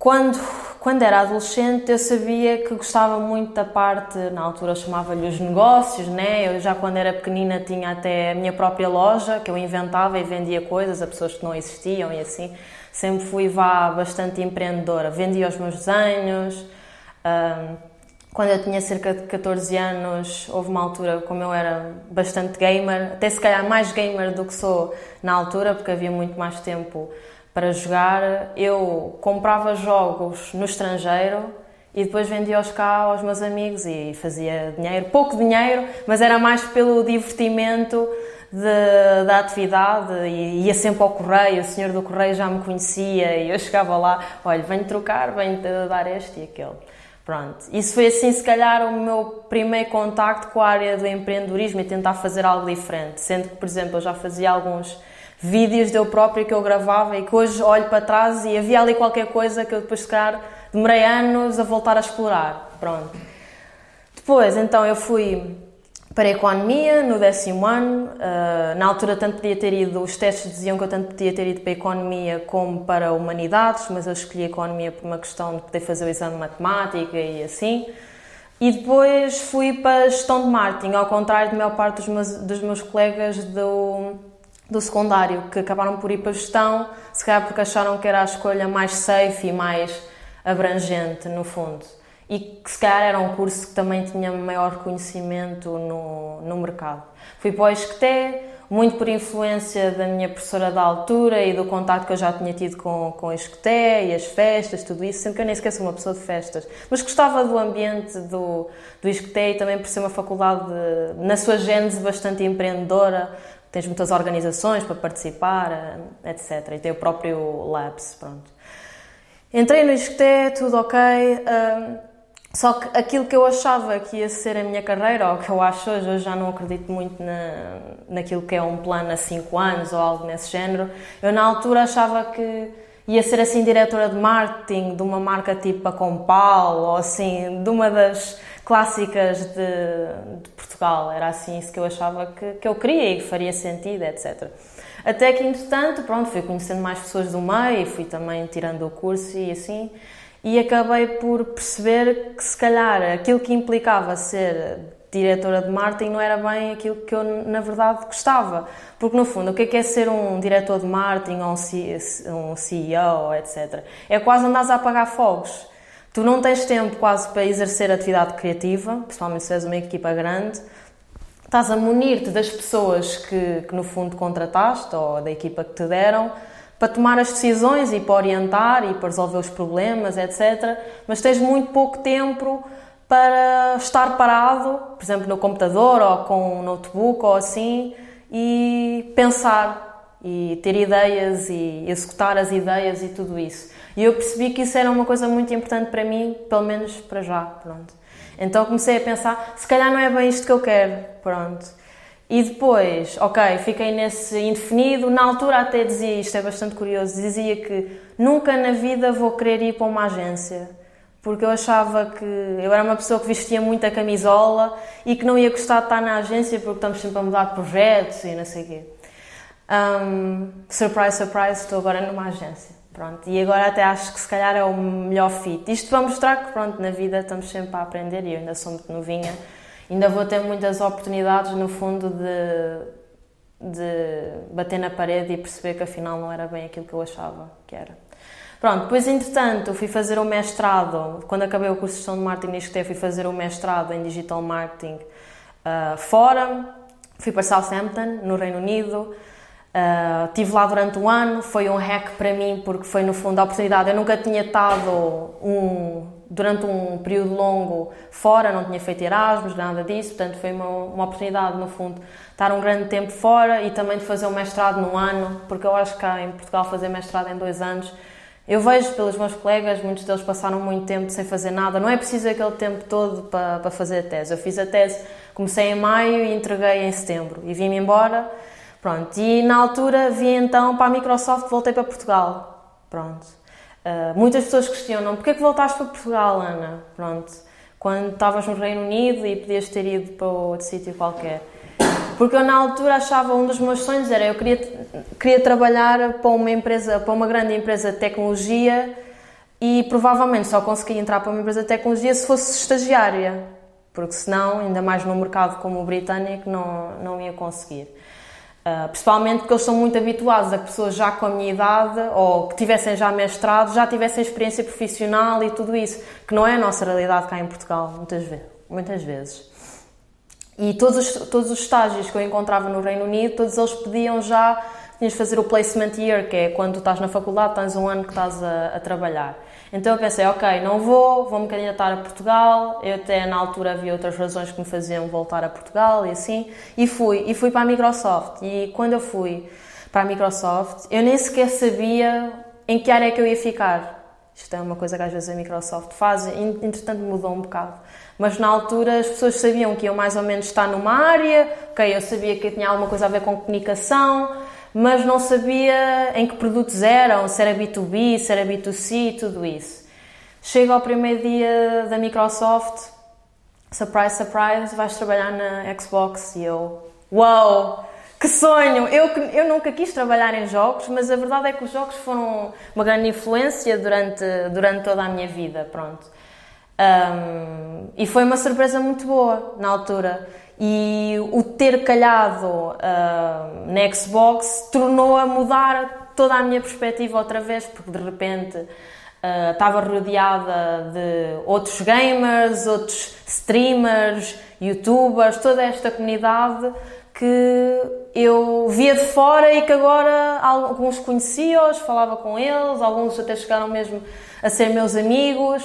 Quando, quando era adolescente, eu sabia que gostava muito da parte, na altura chamava-lhe os negócios, né? Eu já quando era pequenina tinha até a minha própria loja, que eu inventava e vendia coisas a pessoas que não existiam e assim. Sempre fui vá bastante empreendedora. Vendia os meus desenhos. quando eu tinha cerca de 14 anos, houve uma altura, como eu era bastante gamer, até se calhar mais gamer do que sou na altura, porque havia muito mais tempo para jogar, eu comprava jogos no estrangeiro e depois vendia-os cá aos meus amigos e fazia dinheiro, pouco dinheiro, mas era mais pelo divertimento de, da atividade e ia sempre ao correio, o senhor do correio já me conhecia e eu chegava lá, olha, venho trocar, venho dar este e aquele. Pronto, isso foi assim se calhar o meu primeiro contacto com a área do empreendedorismo e tentar fazer algo diferente, sendo que, por exemplo, eu já fazia alguns vídeos de eu própria que eu gravava e que hoje olho para trás e havia ali qualquer coisa que eu depois, se calhar, demorei anos a voltar a explorar. Pronto. Depois, então, eu fui para a economia no décimo ano. Uh, na altura, tanto podia ter ido, os testes diziam que eu tanto podia ter ido para a economia como para humanidades, mas eu escolhi a economia por uma questão de poder fazer o exame de matemática e assim. E depois fui para a gestão de marketing, ao contrário da maior parte dos meus, dos meus colegas do, do secundário que acabaram por ir para a gestão, se calhar porque acharam que era a escolha mais safe e mais abrangente, no fundo. E que se calhar era um curso que também tinha maior conhecimento no, no mercado. Fui para o Esqueté, muito por influência da minha professora da altura e do contato que eu já tinha tido com, com a e as festas, tudo isso, sempre que eu nem sou uma pessoa de festas. Mas gostava do ambiente do, do e também por ser uma faculdade, de, na sua gênese, bastante empreendedora, tens muitas organizações para participar, eh, etc. E tem o próprio Labs, pronto. Entrei no ISCTE, tudo ok, uh, só que aquilo que eu achava que ia ser a minha carreira, ou que eu acho hoje, eu já não acredito muito na, naquilo que é um plano a 5 anos ou algo nesse género, eu na altura achava que ia ser assim diretora de marketing de uma marca tipo a Compal ou assim, de uma das clássicas de, de, Portugal. Era assim isso que eu achava que, que eu queria e que faria sentido, etc. Até que, entretanto, pronto, fui conhecendo mais pessoas do meio, fui também tirando o curso e assim, e acabei por perceber que, se calhar, aquilo que implicava ser diretora de marketing não era bem aquilo que eu, na verdade, gostava. Porque, no fundo, o que é, que é ser um diretor de marketing ou um CEO, etc.? É quase andares a apagar fogos Tu não tens tempo quase para exercer atividade criativa, principalmente se és uma equipa grande. Estás a munir-te das pessoas que, que, no fundo, contrataste ou da equipa que te deram para tomar as decisões e para orientar e para resolver os problemas, etc. Mas tens muito pouco tempo para estar parado, por exemplo, no computador ou com um notebook ou assim, e pensar e ter ideias e executar as ideias e tudo isso. E eu percebi que isso era uma coisa muito importante para mim, pelo menos para já, pronto. Então comecei a pensar, se calhar não é bem isto que eu quero, pronto. E depois, ok, fiquei nesse indefinido. Na altura até dizia, isto é bastante curioso, dizia que nunca na vida vou querer ir para uma agência. Porque eu achava que eu era uma pessoa que vestia muita camisola e que não ia gostar de estar na agência porque estamos sempre a mudar de projetos e não sei o quê. Um, surprise, surprise, estou agora numa agência. Pronto, e agora até acho que se calhar é o melhor fit. Isto para mostrar que pronto, na vida estamos sempre a aprender e eu ainda sou muito novinha. Ainda vou ter muitas oportunidades no fundo de, de bater na parede e perceber que afinal não era bem aquilo que eu achava que era. Pronto, depois entretanto fui fazer o mestrado, quando acabei o curso de gestão de marketing fui fazer o mestrado em digital marketing uh, fora, fui para Southampton, no Reino Unido, Uh, tive lá durante um ano, foi um hack para mim porque foi no fundo a oportunidade. Eu nunca tinha estado um, durante um período longo fora, não tinha feito Erasmus, nada disso, portanto foi uma, uma oportunidade no fundo estar um grande tempo fora e também de fazer um mestrado num ano, porque eu acho que cá em Portugal fazer mestrado em dois anos Eu vejo pelos meus colegas, muitos deles passaram muito tempo sem fazer nada. Não é preciso aquele tempo todo para, para fazer a tese. Eu fiz a tese, comecei em maio e entreguei em setembro. E vim-me embora. Pronto. E na altura vi então para a Microsoft, voltei para Portugal. Pronto. Uh, muitas pessoas questionam, porquê que voltaste para Portugal, Ana? Pronto. Quando estavas no Reino Unido e podias ter ido para outro sítio qualquer. Porque eu na altura achava, um dos meus sonhos era, eu queria, queria trabalhar para uma empresa, para uma grande empresa de tecnologia e provavelmente só conseguia entrar para uma empresa de tecnologia se fosse estagiária, porque senão, ainda mais num mercado como o britânico, não, não ia conseguir. Uh, principalmente porque eles são muito habituados a que pessoas já com a minha idade ou que tivessem já mestrado já tivessem experiência profissional e tudo isso, que não é a nossa realidade cá em Portugal, muitas vezes. Muitas vezes. E todos os, todos os estágios que eu encontrava no Reino Unido, todos eles pediam já, tinhas de fazer o placement year, que é quando estás na faculdade, tens um ano que estás a, a trabalhar. Então eu pensei, ok, não vou, vou-me candidatar a Portugal. Eu até na altura havia outras razões que me faziam voltar a Portugal e assim. E fui, e fui para a Microsoft. E quando eu fui para a Microsoft, eu nem sequer sabia em que área é que eu ia ficar. Isto é uma coisa que às vezes a Microsoft faz, entretanto mudou um bocado. Mas na altura as pessoas sabiam que eu mais ou menos estar numa área, ok, eu sabia que tinha alguma coisa a ver com comunicação, mas não sabia em que produtos eram, se era B2B, se era B2C, tudo isso. Chego ao primeiro dia da Microsoft, surprise, surprise, vais trabalhar na Xbox e eu, uau, wow, que sonho! Eu, eu nunca quis trabalhar em jogos, mas a verdade é que os jogos foram uma grande influência durante, durante toda a minha vida, pronto. Um, e foi uma surpresa muito boa na altura. E o ter calhado uh, na Xbox tornou a mudar toda a minha perspectiva outra vez, porque de repente uh, estava rodeada de outros gamers, outros streamers, youtubers, toda esta comunidade que eu via de fora e que agora alguns conhecia-os, falava com eles, alguns até chegaram mesmo a ser meus amigos.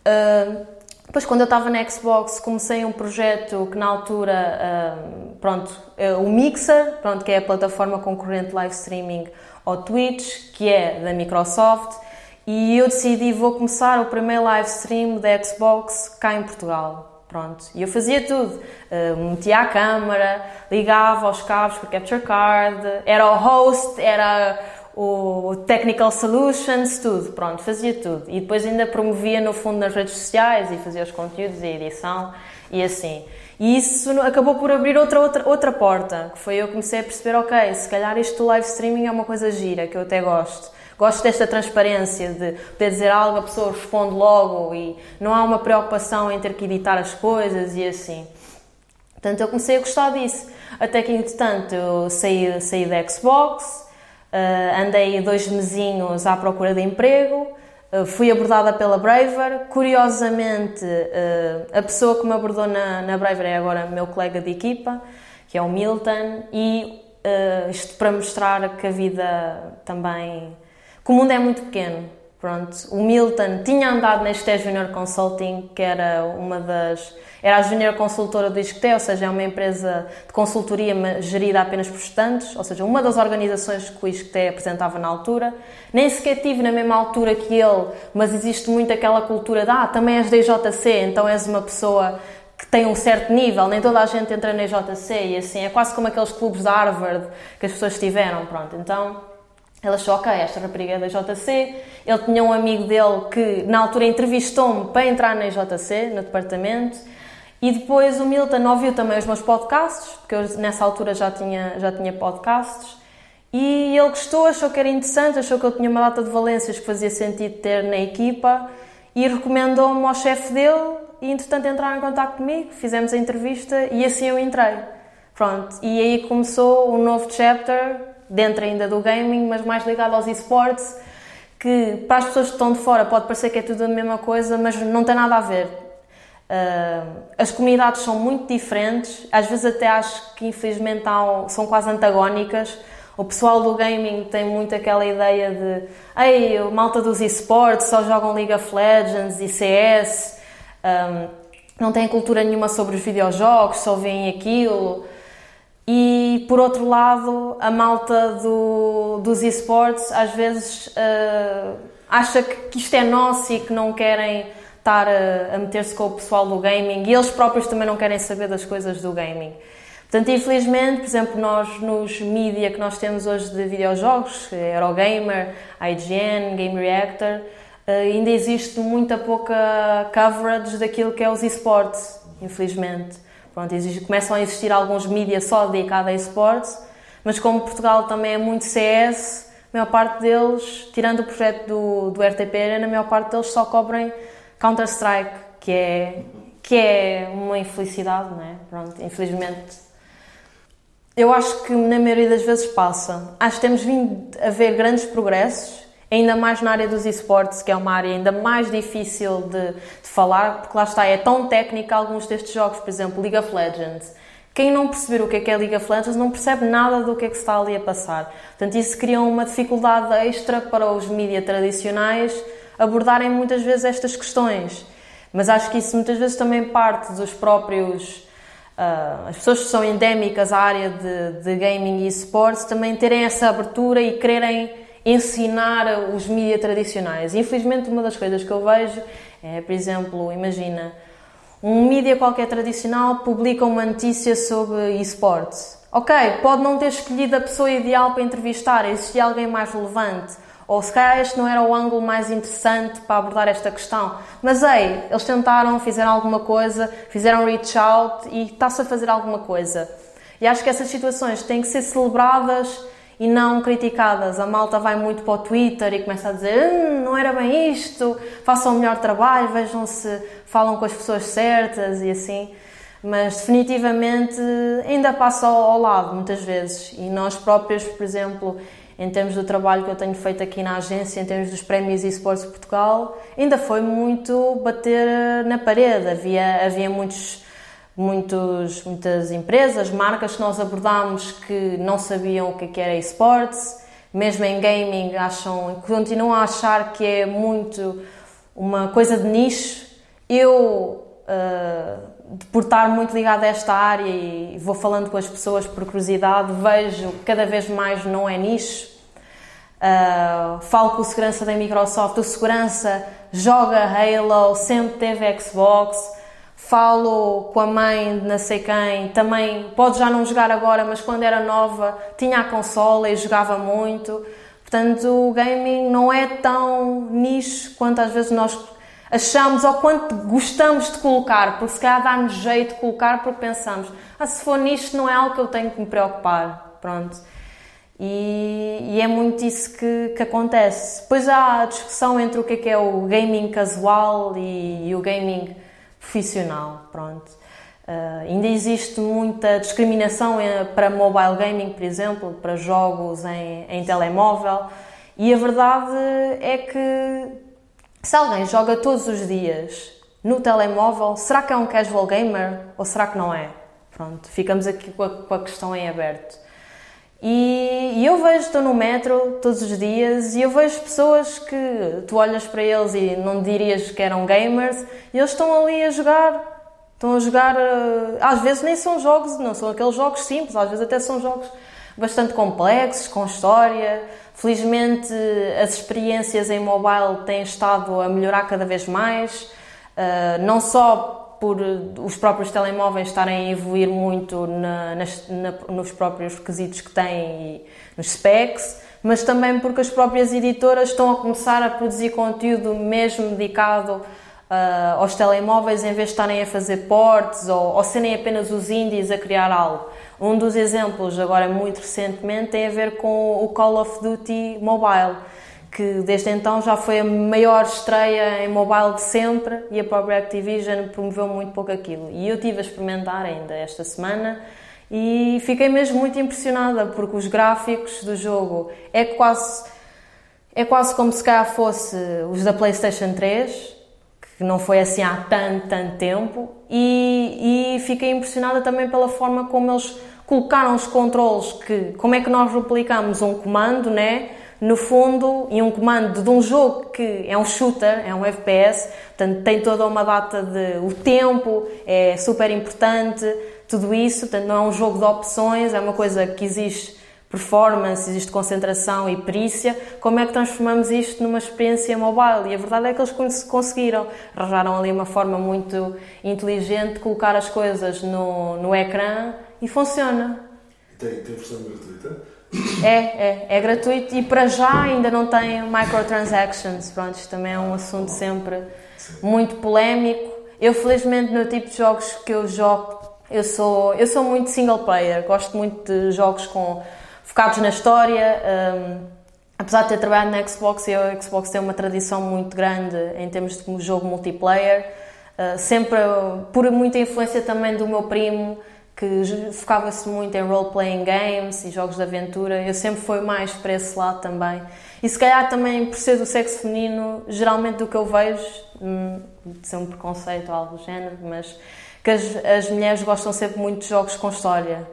Uh, depois, quando eu estava na Xbox, comecei um projeto que na altura, uh, pronto, é o Mixer, pronto, que é a plataforma concorrente live streaming ao Twitch, que é da Microsoft, e eu decidi vou começar o primeiro live stream da Xbox cá em Portugal. Pronto, e eu fazia tudo. Uh, metia a câmera, ligava aos cabos a capture card, era o host, era o Technical Solutions, tudo. Pronto, fazia tudo. E depois ainda promovia no fundo nas redes sociais e fazia os conteúdos e a edição e assim. E isso acabou por abrir outra, outra, outra porta, que foi eu comecei a perceber, ok, se calhar isto do live streaming é uma coisa gira, que eu até gosto Gosto desta transparência de poder dizer algo, a pessoa responde logo e não há uma preocupação em ter que editar as coisas e assim. Portanto, eu comecei a gostar disso. Até que, entretanto, eu saí, saí da Xbox, uh, andei dois mesinhos à procura de emprego, uh, fui abordada pela Braver. Curiosamente, uh, a pessoa que me abordou na, na Braver é agora meu colega de equipa, que é o Milton, e isto para mostrar que a vida também que o mundo é muito pequeno. Pronto, o Milton tinha andado neste Junior Consulting, que era uma das. Era a Junior Consultora do ISCTE, ou seja, é uma empresa de consultoria gerida apenas por estudantes, ou seja, uma das organizações que o ISCTE apresentava na altura. Nem sequer tive na mesma altura que ele, mas existe muito aquela cultura de ah, também és da IJC, então és uma pessoa que tem um certo nível, nem toda a gente entra na IJC e assim, é quase como aqueles clubes de Harvard que as pessoas tiveram, pronto. Então ela ok, esta rapariga é da JC. Ele tinha um amigo dele que, na altura, entrevistou-me para entrar na JC, no departamento. E depois o Milton ouviu também os meus podcasts, porque eu nessa altura já tinha, já tinha podcasts. E ele gostou, achou que era interessante, achou que eu tinha uma data de valências que fazia sentido ter na equipa e recomendou-me ao chefe dele e, entretanto, entraram em contato comigo, fizemos a entrevista e assim eu entrei. Pronto, e aí começou um novo chapter dentro ainda do gaming, mas mais ligado aos esportes, que para as pessoas que estão de fora pode parecer que é tudo a mesma coisa, mas não tem nada a ver. Uh, as comunidades são muito diferentes, às vezes até acho que infelizmente são quase antagónicas. O pessoal do gaming tem muito aquela ideia de ei, o malta dos esportes só jogam League of Legends e CS, um, ah, não têm cultura nenhuma sobre os videojogos, só veem aquilo. E por outro lado, a malta do, dos esportes às vezes uh, acha que isto é nosso e que não querem estar a, a meter-se com o pessoal do gaming e eles próprios também não querem saber das coisas do gaming. Portanto, infelizmente, por exemplo, nós nos mídia que nós temos hoje de videojogos, Eurogamer, IGN, Game Reactor, eh, ainda existe muita pouca coverage daquilo que é os esportes, infelizmente. Pronto, existe, começam a existir alguns mídias só dedicados a esportes, mas como Portugal também é muito CS, a maior parte deles, tirando o projeto do, do RTP Arena, a maior parte deles só cobrem Counter-Strike, que é, que é uma infelicidade, não é? Pronto, infelizmente. Eu acho que na maioria das vezes passa. Acho que temos vindo a ver grandes progressos, ainda mais na área dos esportes, que é uma área ainda mais difícil de, de falar, porque lá está, é tão técnica alguns destes jogos, por exemplo, League of Legends. Quem não perceber o que é, que é League of Legends não percebe nada do que é que se está ali a passar. Portanto, isso cria uma dificuldade extra para os mídias tradicionais abordarem muitas vezes estas questões. Mas acho que isso muitas vezes também parte dos próprios. Uh, as pessoas que são endémicas à área de, de gaming e esportes também terem essa abertura e quererem ensinar os mídias tradicionais. Infelizmente, uma das coisas que eu vejo é, por exemplo, imagina, um mídia qualquer tradicional publica uma notícia sobre esportes. Ok, pode não ter escolhido a pessoa ideal para entrevistar, existia alguém mais relevante ou se calhar este não era o ângulo mais interessante para abordar esta questão. Mas ei, eles tentaram, fizeram alguma coisa, fizeram reach out e está-se a fazer alguma coisa. E acho que essas situações têm que ser celebradas e não criticadas. A malta vai muito para o Twitter e começa a dizer hum, não era bem isto, façam o melhor trabalho, vejam se falam com as pessoas certas e assim. Mas definitivamente ainda passa ao, ao lado muitas vezes. E nós próprios, por exemplo, em termos do trabalho que eu tenho feito aqui na agência, em termos dos prémios eSports Portugal, ainda foi muito bater na parede. Havia, havia muitos, muitos, muitas empresas, marcas que nós abordámos que não sabiam o que é era eSports, mesmo em gaming acham, continuam a achar que é muito uma coisa de nicho. Eu, uh, por estar muito ligada a esta área e vou falando com as pessoas por curiosidade, vejo que cada vez mais não é nicho. Uh, falo com o segurança da Microsoft, o segurança joga Halo, sempre teve Xbox. Falo com a mãe de não sei quem, também pode já não jogar agora, mas quando era nova tinha a consola e jogava muito. Portanto, o gaming não é tão nicho quanto às vezes nós achamos ou quanto gostamos de colocar, porque se calhar dá-nos jeito de colocar porque pensamos, ah, se for nicho não é algo que eu tenho que me preocupar. Pronto. E, e, é muito isso que, que, acontece. Depois há a discussão entre o que é, que é o gaming casual e, e o gaming profissional. Pronto. Uh, ainda existe muita discriminação eh, para mobile gaming, por exemplo, para jogos em, em telemóvel. E a verdade é que se alguém joga todos os dias no telemóvel, será que é um casual gamer ou será que não é? Pronto, ficamos aqui com a, com a questão em aberto. E, e, eu vejo, estou no metro todos os dias e eu vejo pessoas que tu olhas para eles e não dirias que eram gamers e eles estão ali a jogar. Estão a jogar, eh, às vezes nem são jogos, não são aqueles jogos simples, às vezes até são jogos bastante complexos, com história. Felizmente as experiências em mobile têm estado a melhorar cada vez mais, eh, não só por os próprios telemóveis estarem a evoluir muito na, nas, na, nos próprios requisitos que têm e nos specs, mas também porque as próprias editoras estão a começar a produzir conteúdo mesmo dedicado uh, aos telemóveis em vez de estarem a fazer ports ou, ou serem apenas os indies a criar algo. Um dos exemplos, agora muito recentemente, tem a ver com o Call of Duty Mobile que desde então já foi a maior estreia em mobile de sempre e a própria Activision promoveu muito pouco aquilo. E eu tive a experimentar ainda esta semana e fiquei mesmo muito impressionada porque os gráficos do jogo é quase é quase como se cá fosse os da PlayStation 3, que não foi assim há tanto, tanto tempo, e, e fiquei impressionada também pela forma como eles colocaram os controles, que como é que nós replicamos um comando, né? No fundo, e um comando de um jogo que é um shooter, é um FPS, portanto tem toda uma data de. o tempo é super importante, tudo isso, portanto não é um jogo de opções, é uma coisa que existe performance, existe concentração e perícia, como é que transformamos isto numa experiência mobile? E a verdade é que eles conseguiram. Arranjaram ali uma forma muito inteligente de colocar as coisas no, no ecrã e funciona. Tem, tem versão gratuita? É, é, é gratuito e para já ainda não tem microtransactions. Pronto, isto também é um assunto sempre muito polémico. Eu, felizmente, no tipo de jogos que eu jogo, eu sou, eu sou muito single player, gosto muito de jogos com focados na história. Um, apesar de ter trabalhado na Xbox, e a Xbox tem uma tradição muito grande em termos de jogo multiplayer, uh, sempre por muita influência também do meu primo, que focava-se muito em role-playing games e jogos de aventura. Eu sempre fui mais para esse lado também. E se calhar também por ser do sexo feminino, geralmente do que eu vejo, hum, de ser um preconceito ou algo do género, mas que as, as mulheres gostam sempre muito de jogos com história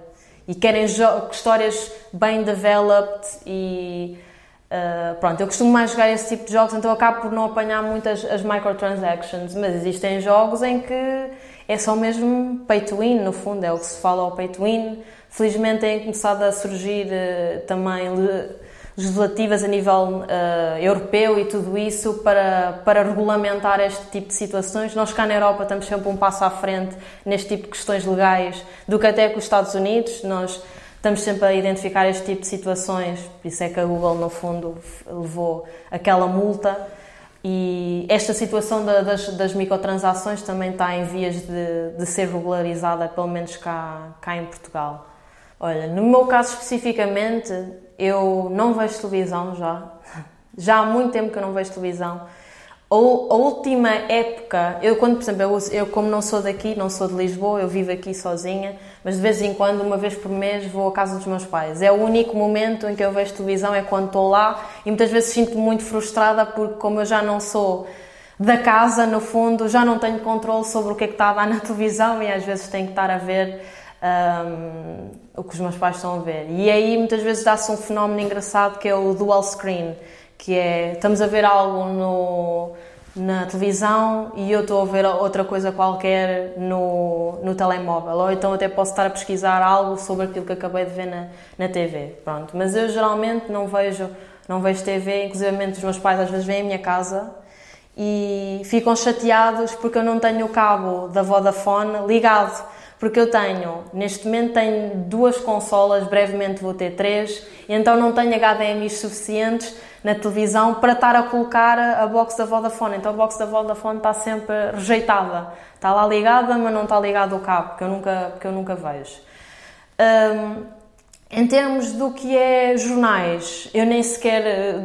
e querem histórias bem developed e uh, pronto, eu costumo mais jogar esse tipo de jogos, então acabo por não apanhar muitas as microtransactions, mas existem jogos em que é só mesmo pay to win, no fundo, é o que se fala ao pay to win. Felizmente têm começado a surgir uh, também legislativas a nível uh, europeu e tudo isso para, para regulamentar este tipo de situações. Nós cá na Europa estamos sempre um passo à frente neste tipo de questões legais do que até com os Estados Unidos. Nós estamos sempre a identificar este tipo de situações, por isso é que a Google, no fundo, levou aquela multa. E esta situação da, das, das, microtransações também está em vias de, de ser regularizada, pelo menos cá, cá em Portugal. Olha, no meu caso especificamente, eu não vejo televisão já. Já há muito tempo que eu não vejo televisão. A, última época, eu quando, por exemplo, eu, eu, como não sou daqui, não sou de Lisboa, eu vivo aqui sozinha, mas de vez em quando, uma vez por mês, vou à casa dos meus pais. É o único momento em que eu vejo televisão, é quando estou lá e muitas vezes sinto-me muito frustrada porque como eu já não sou da casa, no fundo, já não tenho controle sobre o que é que está a dar na televisão e às vezes tenho que estar a ver um, o que os meus pais estão a ver. E aí muitas vezes dá-se um fenómeno engraçado que é o dual screen, que é estamos a ver algo no, na televisão e eu estou a ver outra coisa qualquer no, no telemóvel. Ou então até posso estar a pesquisar algo sobre aquilo que acabei de ver na, na TV. Pronto. Mas eu geralmente não vejo, não vejo TV, inclusive os meus pais às vezes vêm à minha casa e ficam chateados porque eu não tenho o cabo da Vodafone ligado porque eu tenho, neste momento tenho duas consolas, brevemente vou ter três, então não tenho HDMI suficientes na televisão para estar a colocar a box da Vodafone. Então a box da Vodafone está sempre rejeitada. Está lá ligada, mas não está ligado o cabo, porque eu nunca, porque eu nunca vejo. Um, em termos do que é jornais, eu nem sequer, eh,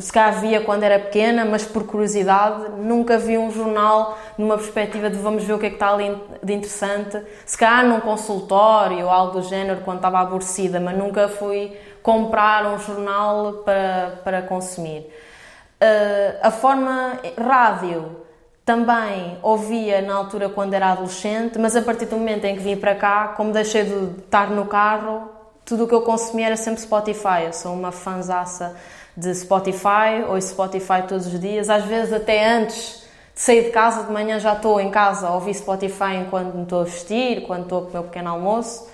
se calhar via quando era pequena, mas por curiosidade, nunca vi um jornal numa perspectiva de vamos ver o que é que está ali de interessante. Se calhar num consultório ou algo do género, quando estava aborrecida, mas nunca fui comprar um jornal para, para consumir. Uh, a forma rádio também ouvia na altura quando era adolescente, mas a partir do momento em que vim para cá, como deixei de estar no carro, tudo o que eu consumia era sempre Spotify. Eu sou uma fanzaça de Spotify, ouço Spotify todos os dias, às vezes até antes de sair de casa, de manhã já estou em casa a ouvir Spotify enquanto me estou a vestir, quando estou a comer o pequeno almoço.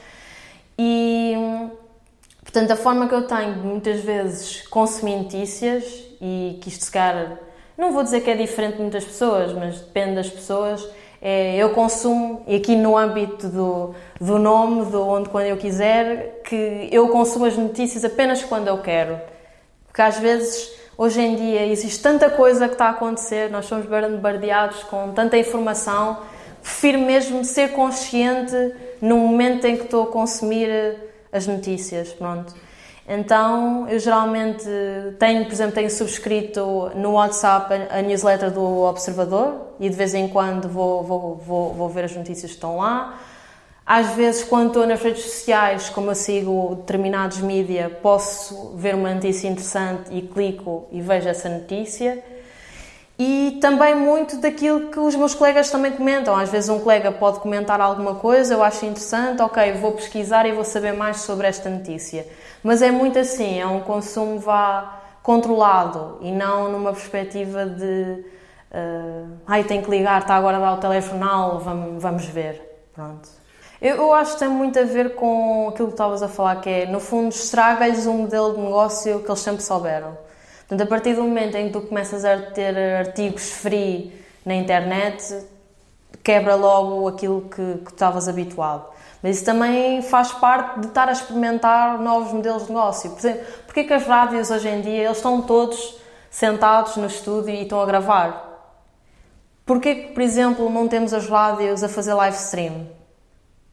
E, portanto, a forma que eu tenho de muitas vezes consumir notícias, e que isto se calhar, não vou dizer que é diferente de muitas pessoas, mas depende das pessoas, é, eu consumo, e aqui no âmbito do, do nome, do onde quando eu quiser, que eu consumo as notícias apenas quando eu quero. Porque às vezes, hoje em dia, existe tanta coisa que está a acontecer, nós somos bombardeados com tanta informação, prefiro mesmo ser consciente no momento em que estou a consumir as notícias, pronto. Então, eu geralmente tenho, por exemplo, tenho subscrito no WhatsApp a, newsletter do Observador e de vez em quando vou, vou, vou, vou ver as notícias que estão lá. Às vezes, quando estou nas redes sociais, como eu sigo determinados mídia, posso ver uma notícia interessante e clico e vejo essa notícia. E também muito daquilo que os meus colegas também comentam. Às vezes um colega pode comentar alguma coisa, eu acho interessante, ok, vou pesquisar e vou saber mais sobre esta notícia. Mas é muito assim, é um consumo vá controlado e não numa perspectiva de uh, ai, tem que ligar, está agora a o telejornal, vamos, vamos ver. Pronto. Eu, eu acho que tem muito a ver com aquilo que estavas a falar, que é, no fundo, estraga-lhes um modelo de negócio que eles sempre souberam. Portanto, a partir do momento em que tu começas a ter artigos free na internet, quebra logo aquilo que, que estavas habituado. Mas isso também faz parte de estar a experimentar novos modelos de negócio. Por exemplo, porque que as rádios hoje em dia, eles estão todos sentados no estúdio e estão a gravar? Porquê que, por exemplo, não temos as rádios a fazer live stream?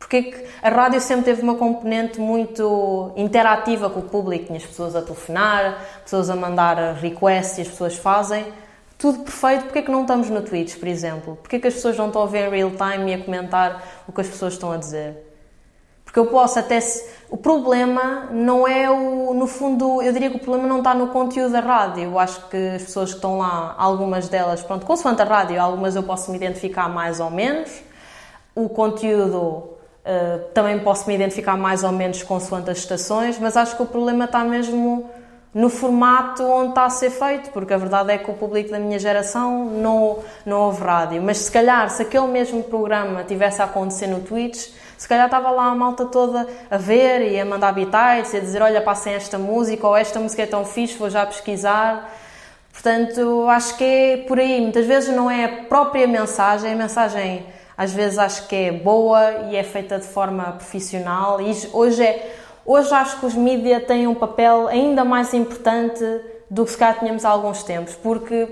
Porquê que a rádio sempre teve uma componente muito interativa com o público? Tinha as pessoas a telefonar, pessoas a mandar requests e as pessoas fazem. Tudo perfeito. Porquê que não estamos no Twitch, por exemplo? Porquê que as pessoas não estão a ver em real time e a comentar o que as pessoas estão a dizer? Porque eu posso até. O problema não é o. No fundo, eu diria que o problema não está no conteúdo da rádio. Eu acho que as pessoas que estão lá, algumas delas, pronto, consoante a rádio, algumas eu posso me identificar mais ou menos. O conteúdo uh, também posso me identificar mais ou menos consoante as estações, mas acho que o problema está mesmo no formato onde está a ser feito, porque a verdade é que o público da minha geração não, não ouve rádio. Mas se calhar, se aquele mesmo programa tivesse a acontecer no Twitch se calhar estava lá a malta toda a ver e a mandar bitites e a dizer: Olha, passem esta música ou esta música é tão fixe, vou já pesquisar. Portanto, acho que é por aí. Muitas vezes não é a própria mensagem, a mensagem às vezes acho que é boa e é feita de forma profissional. E hoje, é, hoje acho que os mídias têm um papel ainda mais importante do que se calhar tínhamos há alguns tempos, porque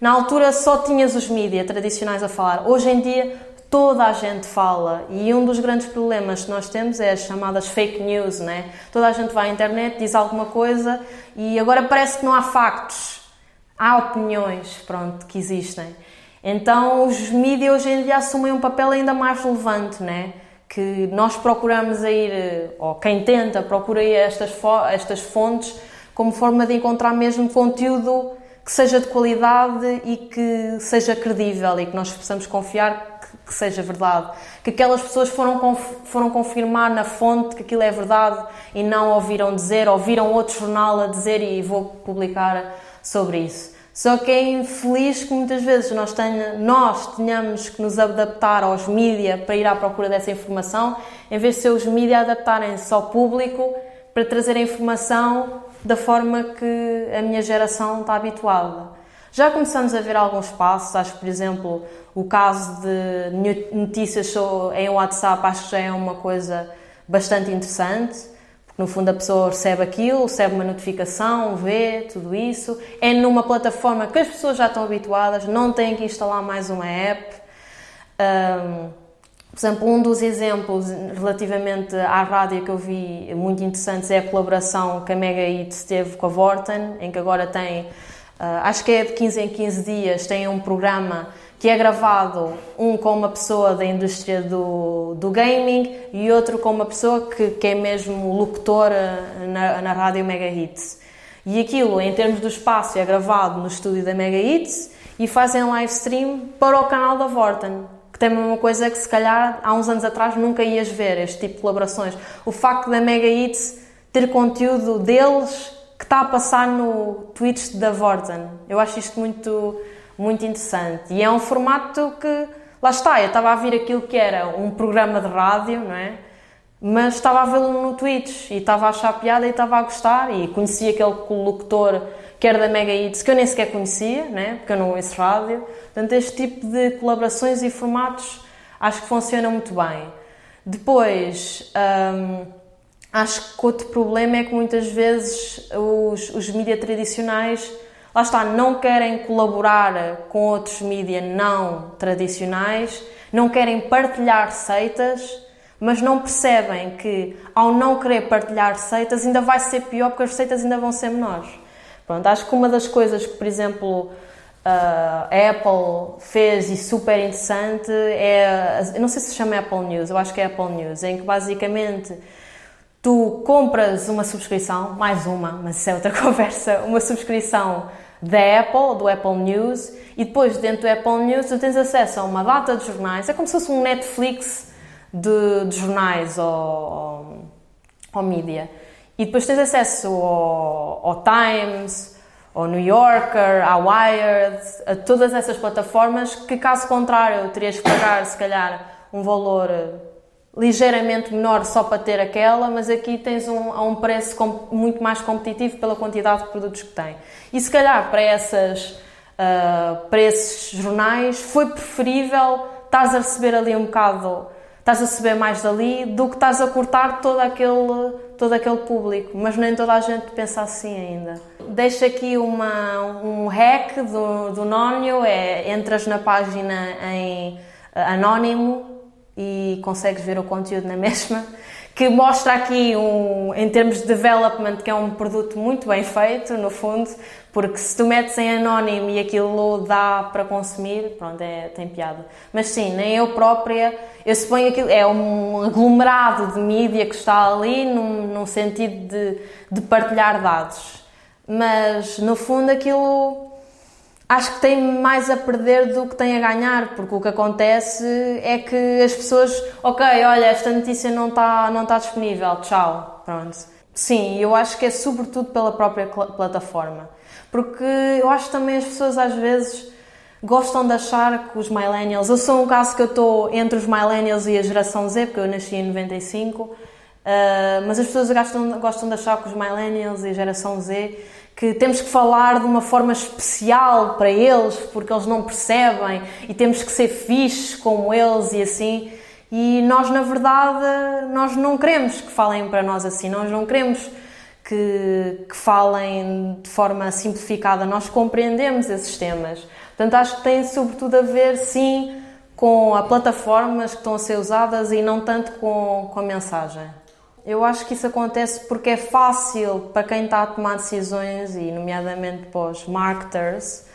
na altura só tinhas os mídias tradicionais a falar. Hoje em dia toda a gente fala e um dos grandes problemas que nós temos é as chamadas fake news, né? Toda a gente vai à internet, diz alguma coisa e agora parece que não há factos, há opiniões, pronto, que existem. Então os mídias hoje em dia assumem um papel ainda mais relevante, né? Que nós procuramos a ir, ou quem tenta procura ir estas, estas fontes como forma de encontrar mesmo conteúdo que seja de qualidade e que seja credível e que nós possamos confiar que seja verdade. Que aquelas pessoas foram, foram confirmar na fonte que aquilo é verdade e não ouviram dizer, ouviram outro jornal a dizer e vou publicar sobre isso. Só que é infeliz que muitas vezes nós, tenha, nós tenhamos que nos adaptar aos mídias para ir à procura dessa informação, em vez de ser os mídias adaptarem-se ao público para trazer a informação da forma que a minha geração está habituada. Já começamos a ver alguns passos, acho que, por exemplo, o caso de notícias em WhatsApp, acho que já é uma coisa bastante interessante, no fundo a pessoa recebe aquilo, recebe uma notificação, vê tudo isso. É numa plataforma que as pessoas já estão habituadas, não têm que instalar mais uma app. Um, por exemplo, um dos exemplos relativamente à rádio que eu vi muito interessantes é a colaboração que a Mega Hits teve com a Vorten, em que agora tem Uh, acho que é de 15 em 15 dias, tem um programa que é gravado, um com uma pessoa da indústria do, do gaming e outro com uma pessoa que, que é mesmo locutora na, na rádio Mega Hits. E aquilo, em termos do espaço, é gravado no estúdio da Mega Hits e fazem live stream para o canal da Vorten, que tem uma coisa que se calhar há uns anos atrás nunca ias ver, este tipo de colaborações. O facto da Mega Hits ter conteúdo deles que está a passar no Twitch da Vorten. Eu acho isto muito, muito interessante. E é um formato que, lá está, eu estava a vir aquilo que era um programa de rádio, não é? Mas estava a vê-lo no Twitch e estava a achar piada e estava a gostar e conhecia aquele locutor que era da Mega Hits que eu nem sequer conhecia, né? porque eu não ouço rádio. Portanto, este tipo de colaborações e formatos acho que funcionam muito bem. Depois, hum, Acho que outro problema é que muitas vezes os, os mídias tradicionais, lá está, não querem colaborar com outros mídias não tradicionais, não querem partilhar receitas, mas não percebem que ao não querer partilhar receitas ainda vai ser pior porque as receitas ainda vão ser menores. Pronto, acho que uma das coisas que, por exemplo, a Apple fez e super interessante é, não sei se se chama Apple News, eu acho que é Apple News, em que basicamente tu compras uma subscrição, mais uma, mas isso é outra conversa, uma subscrição da Apple, do Apple News, e depois dentro do Apple News tu tens acesso a uma data de jornais, é como se fosse um Netflix de, de jornais ou, ou, mídia. E depois tens acesso ao, ao Times, ao New Yorker, à Wired, a todas essas plataformas que, caso contrário, terias que pagar, se calhar, um valor ligeiramente menor só para ter aquela, mas aqui tens um, a um preço muito mais competitivo pela quantidade de produtos que tem. E se calhar para, essas, uh, para esses jornais foi preferível estás a receber ali um bocado, estás a receber mais dali do que estás a cortar todo aquele, todo aquele público. Mas nem toda a gente pensa assim ainda. Deixo aqui uma, um hack do, do Nónio, é entras na página em anónimo e consegues ver o conteúdo na mesma, que mostra aqui, um, em termos de development, que é um produto muito bem feito, no fundo, porque se tu metes em anónimo e aquilo dá para consumir, pronto, é, tem piada. Mas sim, nem eu própria, eu suponho que é um aglomerado de mídia que está ali num, num sentido de, de partilhar dados. Mas, no fundo, aquilo acho que tem mais a perder do que tem a ganhar, porque o que acontece é que as pessoas, ok, olha, esta notícia não está não tá disponível, tchau, pronto. Sim, eu acho que é sobretudo pela própria plataforma, porque eu acho também as pessoas às vezes gostam de achar que os millennials, eu sou um caso que eu estou entre os millennials e a geração Z, porque eu nasci em 95, uh, mas as pessoas gostam, gostam de achar que os millennials e a geração Z que temos que falar de uma forma especial para eles, porque eles não percebem e temos que ser fixes como eles e assim. E nós, na verdade, nós não queremos que falem para nós assim, nós não queremos que, que falem de forma simplificada, nós compreendemos esses temas. Portanto, acho que tem sobretudo a ver, sim, com as plataformas que estão a ser usadas e não tanto com, com a mensagem. Eu acho que isso acontece porque é fácil para quem está a tomar decisões, e nomeadamente para os marketers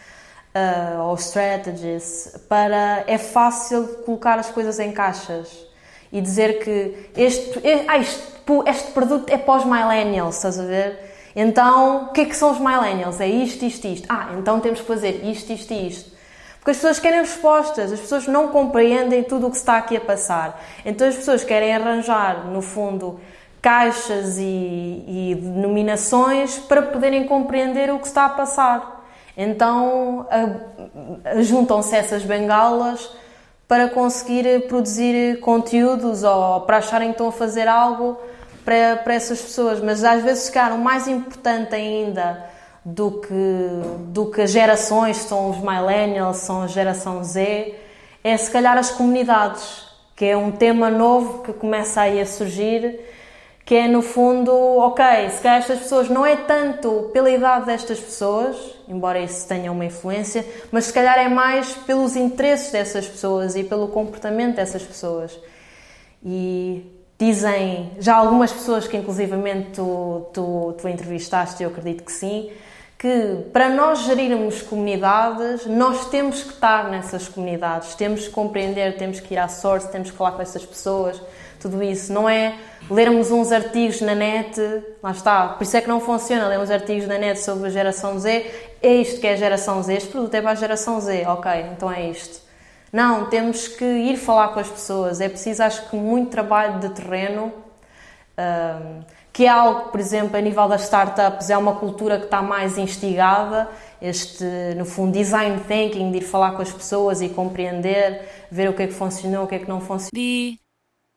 uh, ou strategists, para, é fácil colocar as coisas em caixas e dizer que este, ah, este, este produto é para os millennials, estás a ver? Então, o que é que são os millennials? É isto, isto, isto. Ah, então temos que fazer isto, isto e isto. Porque as pessoas querem respostas, as pessoas não compreendem tudo o que está aqui a passar. Então as pessoas querem arranjar, no fundo, caixas e, e denominações para poderem compreender o que está a passar. Então juntam-se essas bengalas para conseguir produzir conteúdos ou para acharem que estão a fazer algo para, para essas pessoas. Mas às vezes, cara, mais importante ainda do que, do que as gerações, são os millennials, são a geração Z, é se calhar as comunidades, que é um tema novo que começa aí a surgir que é no fundo, ok, se calhar estas pessoas não é tanto pela idade destas pessoas, embora isso tenha uma influência, mas se calhar é mais pelos interesses dessas pessoas e pelo comportamento dessas pessoas. E dizem, já algumas pessoas que inclusivamente tu, tu, tu entrevistaste, eu acredito que sim, que para nós gerirmos comunidades, nós temos que estar nessas comunidades, temos que compreender, temos que ir à source, temos que falar com essas pessoas, tudo isso. Não é lermos uns artigos na net, lá está, por isso é que não funciona, lermos artigos na net sobre a geração Z, é isto que é a geração Z, este produto é para a geração Z, ok, então é isto. Não, temos que ir falar com as pessoas, é preciso, acho que, muito trabalho de terreno, um, que é algo, por exemplo, a nível das startups, é uma cultura que está mais instigada, este, no fundo, design thinking, de ir falar com as pessoas e compreender, ver o que é que funcionou, o que é que não funcionou.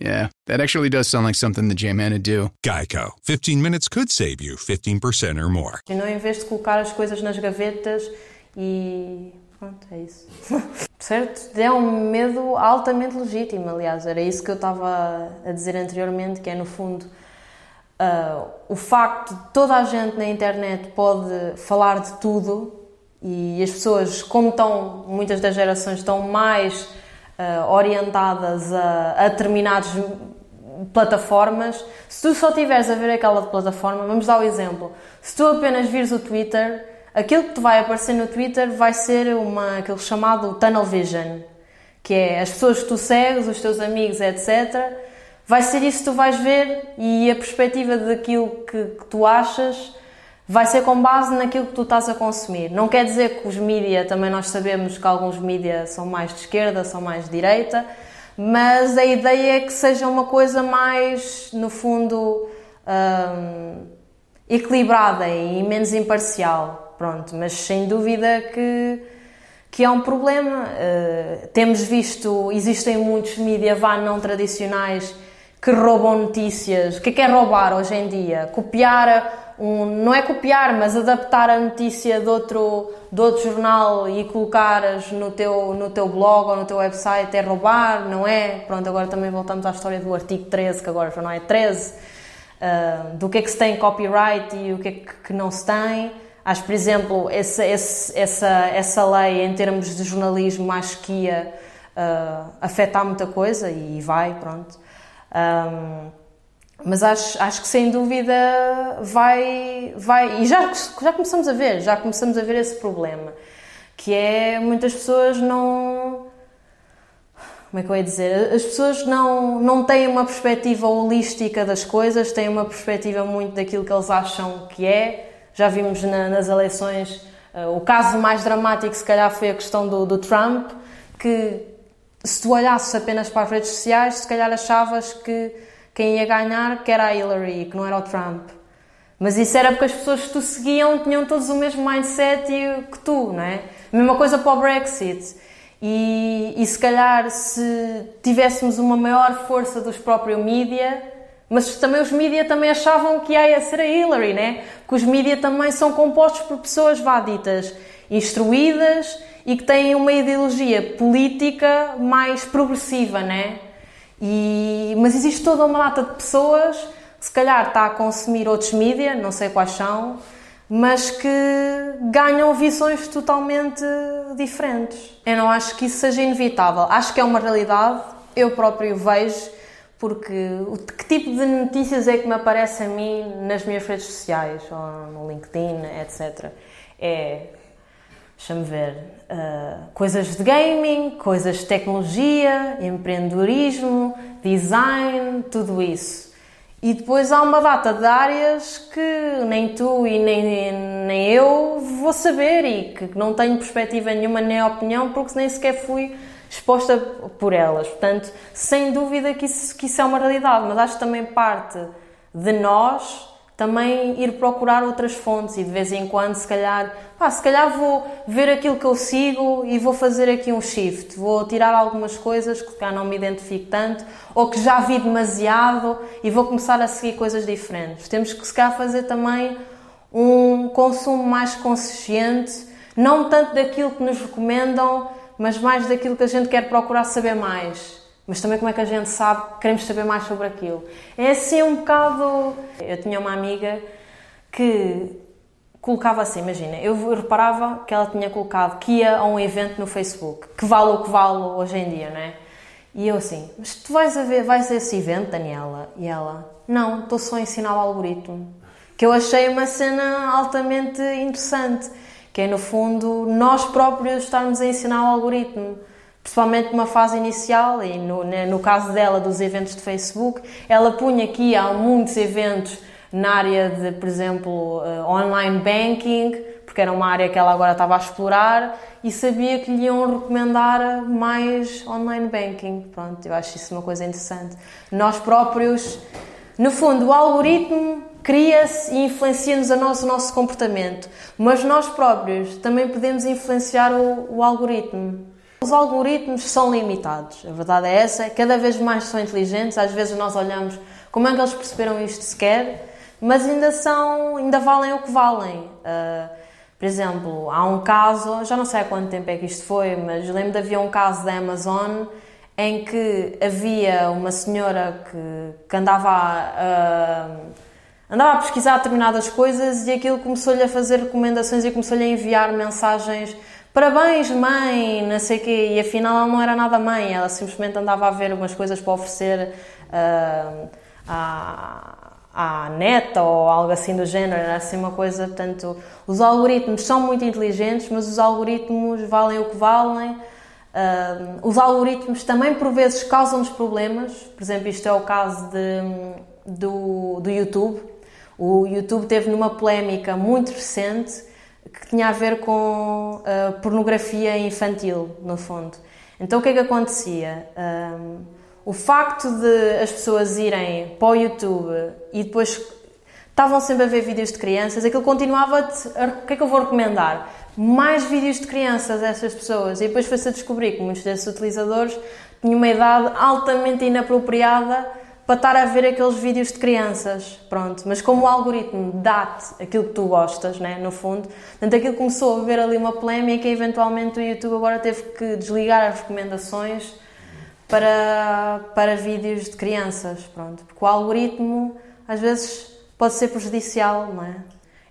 yeah, that actually does sound like something the J-Man would do. Geico. 15 minutes could save you 15% or more. E não em vez de colocar as coisas nas gavetas e... Pronto, é isso. certo? É um medo altamente legítimo, aliás. Era isso que eu estava a dizer anteriormente, que é, no fundo, uh, o facto de toda a gente na internet pode falar de tudo e as pessoas, como estão, muitas das gerações estão mais uh, orientadas a, a determinadas plataformas, se tu só estiveres a ver aquela plataforma, vamos dar o exemplo, se tu apenas vires o Twitter, aquilo que te vai aparecer no Twitter vai ser uma, aquele chamado tunnel vision, que é as pessoas que tu segues, os teus amigos, etc. Vai ser isso que tu vais ver e a perspectiva daquilo que, que tu achas vai ser com base naquilo que tu estás a consumir. Não quer dizer que os mídia, também nós sabemos que alguns mídia são mais de esquerda, são mais de direita, mas a ideia é que seja uma coisa mais, no fundo, hum, equilibrada e menos imparcial. Pronto, mas sem dúvida que, que é um problema. Uh, temos visto, existem muitos mídia vá não tradicionais que roubam notícias. O que é, que é roubar hoje em dia? Copiar um, não é copiar, mas adaptar a notícia de outro, de outro jornal e colocares no teu, no teu blog ou no teu website é roubar, não é? Pronto, agora também voltamos à história do artigo 13, que agora já não é 13, uh, ah, do que é que se tem copyright e o que é que não se tem. Acho, por exemplo, essa, essa, essa lei em termos de jornalismo, acho que ia uh, afetar muita coisa e vai, pronto. Um, mas acho, acho que sem dúvida vai, vai e já, já começamos a ver, já começamos a ver esse problema, que é muitas pessoas não, como é que eu ia dizer, as pessoas não, não têm uma perspectiva holística das coisas, têm uma perspectiva muito daquilo que eles acham que é, já vimos na, nas eleições, uh, o caso mais dramático se calhar foi a questão do, do Trump, que se tu olhasses apenas para as redes sociais, se calhar achavas que quem ia ganhar que era a Hillary, que não era o Trump. Mas isso era porque as pessoas que tu seguiam tinham todos o mesmo mindset que tu, não é? Mesma coisa para o Brexit. E, e se calhar se tivéssemos uma maior força dos próprios mídia, mas também os mídia também achavam que ia ser a Hillary, né? Que os mídia também são compostos por pessoas vaditas, instruídas e que têm uma ideologia política mais progressiva, né? E, mas existe toda uma lata de pessoas que se calhar está a consumir outros mídias, não sei quais são, mas que ganham visões totalmente diferentes. Eu não acho que isso seja inevitável. Acho que é uma realidade, eu próprio vejo, porque que tipo de notícias é que me aparece a mim nas minhas redes sociais, ou no LinkedIn, etc. É deixa-me ver, uh, coisas de gaming, coisas de tecnologia, empreendedorismo, design, tudo isso. E depois há uma data de áreas que nem tu e nem, nem eu vou saber e que não tenho perspectiva nenhuma nem opinião porque nem sequer fui exposta por elas. Portanto, sem dúvida que isso, que isso é uma realidade, mas acho também parte de nós também ir procurar outras fontes e de vez em quando, se calhar, pá, se calhar vou ver aquilo que eu sigo e vou fazer aqui um shift, vou tirar algumas coisas que cá não me identifico tanto ou que já vi demasiado e vou começar a seguir coisas diferentes. Temos que se calhar fazer também um consumo mais consciente, não tanto daquilo que nos recomendam, mas mais daquilo que a gente quer procurar saber mais mas também como é que a gente sabe que queremos saber mais sobre aquilo. É assim um bocado. Eu tinha uma amiga que colocava assim, imagina, eu reparava que ela tinha colocado que ia a um evento no Facebook, que vale o que vale hoje em dia, não é? E eu assim, mas tu vais a ver, vais a esse evento, Daniela? E ela, não, estou só a ensinar o algoritmo. Que eu achei uma cena altamente interessante, que é no fundo nós próprios estarmos a ensinar o algoritmo principalmente numa fase inicial e no, né, no caso dela dos eventos de Facebook, ela punha aqui há muitos eventos na área de, por exemplo, uh, online banking, porque era uma área que ela agora estava a explorar e sabia que lhe iam recomendar mais online banking. Pronto, eu acho isso uma coisa interessante. Nós próprios, no fundo, o algoritmo cria-se e influencia-nos o nosso comportamento, mas nós próprios também podemos influenciar o, o algoritmo. Os algoritmos são limitados, a verdade é essa, cada vez mais são inteligentes, às vezes nós olhamos como é que eles perceberam isto sequer, mas ainda são, ainda valem o que valem. Uh, por exemplo, há um caso, já não sei há quanto tempo é que isto foi, mas lembro de havia um caso da Amazon em que havia uma senhora que, que andava a, andava a pesquisar determinadas coisas e aquilo começou-lhe a fazer recomendações e começou-lhe a enviar mensagens parabéns mãe, não sei o quê, e afinal ela não era nada mãe, ela simplesmente andava a ver umas coisas para oferecer uh, à, à neta ou algo assim do género, era assim uma coisa, portanto, os algoritmos são muito inteligentes, mas os algoritmos valem o que valem, uh, os algoritmos também por vezes causam-nos problemas, por exemplo, isto é o caso de, do, do YouTube, o YouTube teve numa polémica muito recente que tinha a ver com uh, pornografia infantil, no fundo. Então o que é que acontecia? Um, o facto de as pessoas irem para o YouTube e depois estavam sempre a ver vídeos de crianças, aquilo continuava a... O que é que eu vou recomendar? Mais vídeos de crianças a essas pessoas. E depois foi-se a descobrir que muitos desses utilizadores tinham uma idade altamente inapropriada para estar a ver aqueles vídeos de crianças, pronto. Mas como o algoritmo dá-te aquilo que tu gostas, né, no fundo, portanto aquilo começou a haver ali uma polémica e eventualmente o YouTube agora teve que desligar as recomendações para, para vídeos de crianças, pronto. Porque o algoritmo às vezes pode ser prejudicial, não é?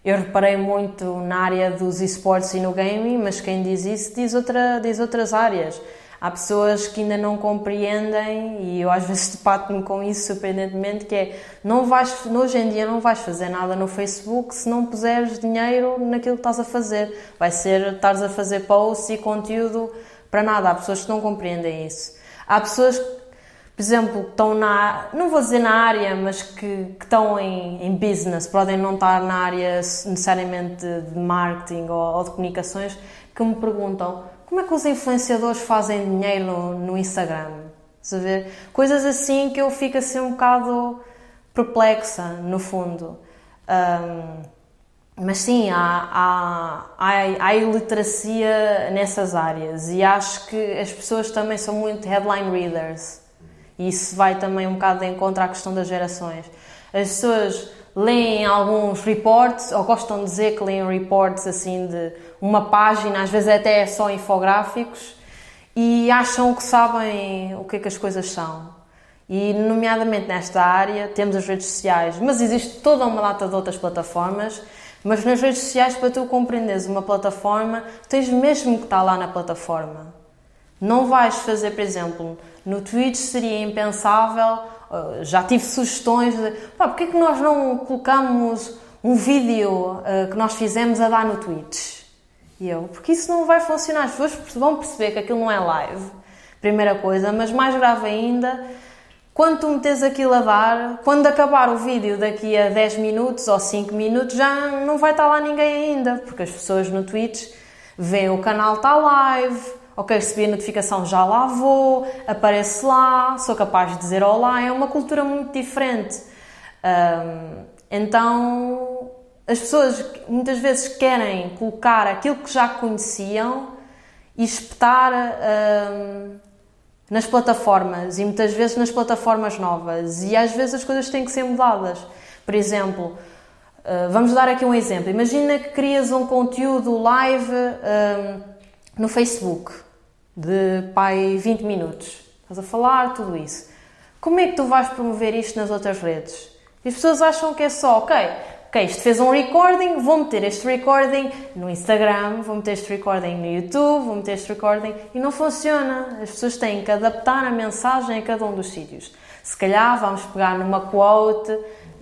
Eu reparei muito na área dos esportes e no gaming, mas quem diz isso diz, outra, diz outras áreas. Há pessoas que ainda não compreendem, e eu às vezes depato-me com isso surpreendentemente, que é, não vais, hoje em dia não vais fazer nada no Facebook se não puseres dinheiro naquilo que estás a fazer. Vai ser, estás a fazer posts e conteúdo para nada. Há pessoas que não compreendem isso. Há pessoas por exemplo, que estão na, não vou dizer na área, mas que, que estão em, em, business, podem não estar na área necessariamente de, de marketing ou, ou, de comunicações, que me perguntam como é que os influenciadores fazem dinheiro no, Instagram? Saber? Coisas assim que eu fico assim um bocado perplexa, no fundo. Um, mas sim, há, há, há, há iliteracia nessas áreas e acho que as pessoas também são muito headline readers e isso vai também um bocado de encontro à questão das gerações. As pessoas leem alguns reports, ou gostam de dizer que leem reports assim de uma página, às vezes até só infográficos, e acham que sabem o que é que as coisas são. E, nomeadamente nesta área, temos as redes sociais, mas existe toda uma data de outras plataformas. Mas nas redes sociais, para tu compreenderes uma plataforma, tens mesmo que estar lá na plataforma. Não vais fazer, por exemplo, no Twitch seria impensável ah, já tive sugestões de pá, porque é que nós não colocamos um vídeo uh, que nós fizemos a dar no Twitch? E eu, porque isso não vai funcionar, as pessoas vão perceber que aquilo não é live, primeira coisa, mas mais grave ainda, quando tu metes aquilo a dar, quando acabar o vídeo daqui a 10 minutos ou 5 minutos, já não vai estar lá ninguém ainda, porque as pessoas no Twitch veem o canal está live, ok, recebi a notificação, já lá vou, aparece lá, sou capaz de dizer olá, é uma cultura muito diferente. Um, então, as pessoas muitas vezes querem colocar aquilo que já conheciam e espetar um, nas plataformas e muitas vezes nas plataformas novas e às vezes as coisas têm que ser mudadas. Por exemplo, uh, vamos dar aqui um exemplo. Imagina que crias um conteúdo live um, no Facebook de pai 20 minutos. Estás a falar, tudo isso. Como é que tu vais promover isto nas outras redes? E as pessoas acham que é só, ok, ok, isto fez um recording, vou meter este recording no Instagram, vou meter este recording no YouTube, vou meter este recording e não funciona. As pessoas têm que adaptar a mensagem a cada um dos sítios. Se calhar vamos pegar numa quote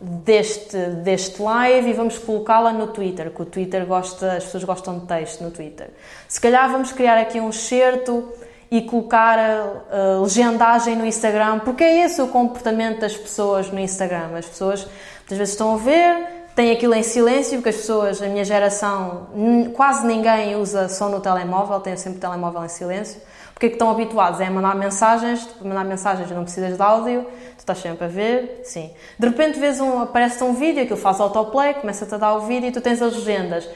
deste, deste live e vamos colocá-la no Twitter, que o Twitter gosta, as pessoas gostam de texto no Twitter. Se calhar vamos criar aqui um excerto e colocar a, a, legendagem no Instagram, porque é esse o comportamento das pessoas no Instagram. As pessoas muitas vezes estão a ver, têm aquilo em silêncio, porque as pessoas, a minha geração, quase ninguém usa só no telemóvel, tem sempre o telemóvel em silêncio. Porque é que estão habituados? É mandar mensagens, para mandar mensagens não precisas de áudio, tu estás sempre a ver, sim. De repente vês um, aparece um vídeo, aquilo faz autoplay, começa-te a dar o vídeo e tu tens as legendas.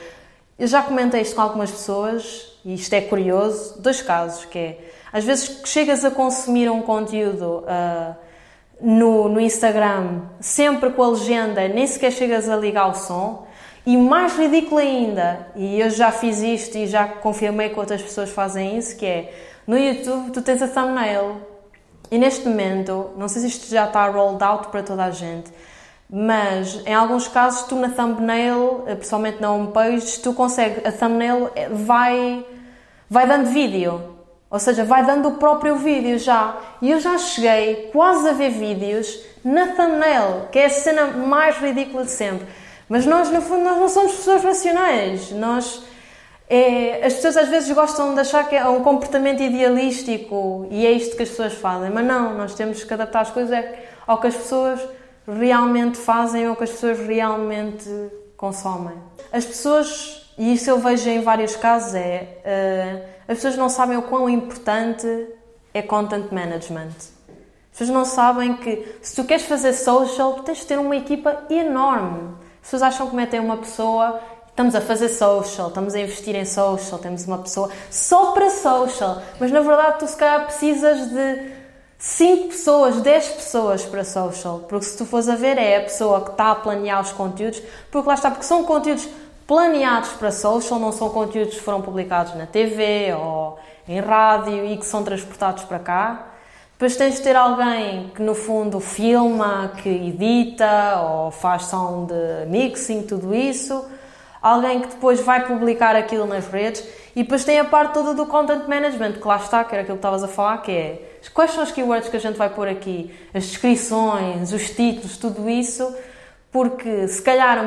Eu já comentei isto com algumas pessoas, e isto é curioso, dois casos, que é, às vezes chegas a consumir um conteúdo uh, no, no Instagram, sempre com a legenda, nem sequer chegas a ligar o som, e mais ridículo ainda, e eu já fiz isto e já confirmei que outras pessoas fazem isso, que é no YouTube, tu tens a thumbnail. E neste momento, não sei se isto já está rolled out para toda a gente, Mas em alguns casos, tu na thumbnail, eh, principalmente na homepage, tu consegues, a thumbnail eh, vai, vai dando vídeo. Ou seja, vai dando o próprio vídeo já. E eu já cheguei quase a ver vídeos na thumbnail, que é a cena mais ridícula de sempre. Mas nós, no fundo, nós não somos pessoas racionais. Nós, é, as pessoas às vezes gostam de achar que é um comportamento idealístico e é isto que as pessoas fazem. Mas não, nós temos que adaptar as coisas ao que as pessoas realmente fazem ou que as pessoas realmente consomem. As pessoas, e isso eu vejo em vários casos, é uh, as pessoas não sabem o quão importante é content management. As pessoas não sabem que se tu queres fazer social, tens de ter uma equipa enorme. As pessoas acham que metem uma pessoa, estamos a fazer social, estamos a investir em social, temos uma pessoa só para social, mas na verdade tu se calhar precisas de 5 pessoas, 10 pessoas para social, porque se tu fores a ver é a pessoa que está a planear os conteúdos, porque lá está, porque são conteúdos planeados para social, não são conteúdos que foram publicados na TV ou em rádio e que são transportados para cá. Depois tens de ter alguém que no fundo filma, que edita ou faz som de mixing, tudo isso. Alguém que depois vai publicar aquilo nas redes. E depois tem a parte toda do content management, que lá está, que era aquilo que estavas a falar, que é quais são os keywords que a gente vai pôr aqui, as descrições, os títulos, tudo isso, porque se calhar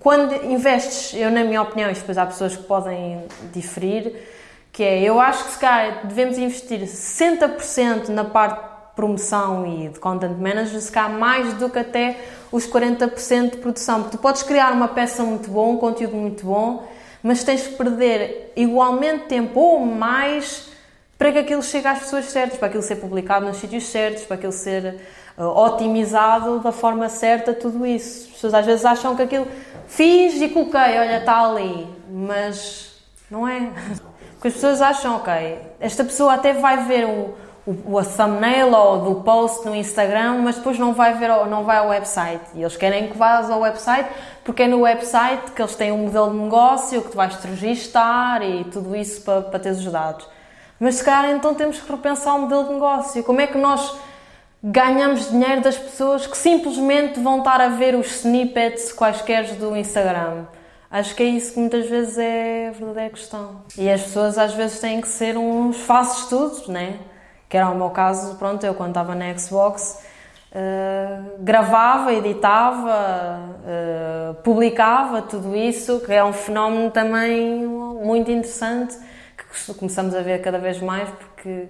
quando investes, eu na minha opinião, e depois há pessoas que podem diferir, que é, eu acho que se calhar devemos investir 60% na parte de promoção e de content management, se calhar mais do que até os 40% de produção, porque tu podes criar uma peça muito boa, um conteúdo muito bom, mas tens que perder igualmente tempo ou mais para que aquilo chegue às pessoas certas, para aquilo ser publicado nos sítios certos, para aquilo ser uh, otimizado da forma certa, tudo isso. As pessoas às vezes acham que aquilo fiz e coloquei, olha, está ali, mas não é. Porque as pessoas acham, ok, esta pessoa até vai ver o, o, o thumbnail ou do post no Instagram, mas depois não vai ver, não vai ao website. E eles querem que vás ao website, porque é no website que eles têm um modelo de negócio que tu vais te registar e tudo isso para, para teres os dados. Mas se calhar então temos que repensar o modelo de negócio. Como é que nós ganhamos dinheiro das pessoas que simplesmente vão estar a ver os snippets quaisquer do Instagram? Acho que é isso que muitas vezes é a verdadeira questão. E as pessoas às vezes têm que ser uns falsos estudos, né? Que era o meu caso, pronto, eu quando estava na Xbox uh, gravava, editava, uh, publicava tudo isso, que é um fenómeno também muito interessante começamos a ver cada vez mais, porque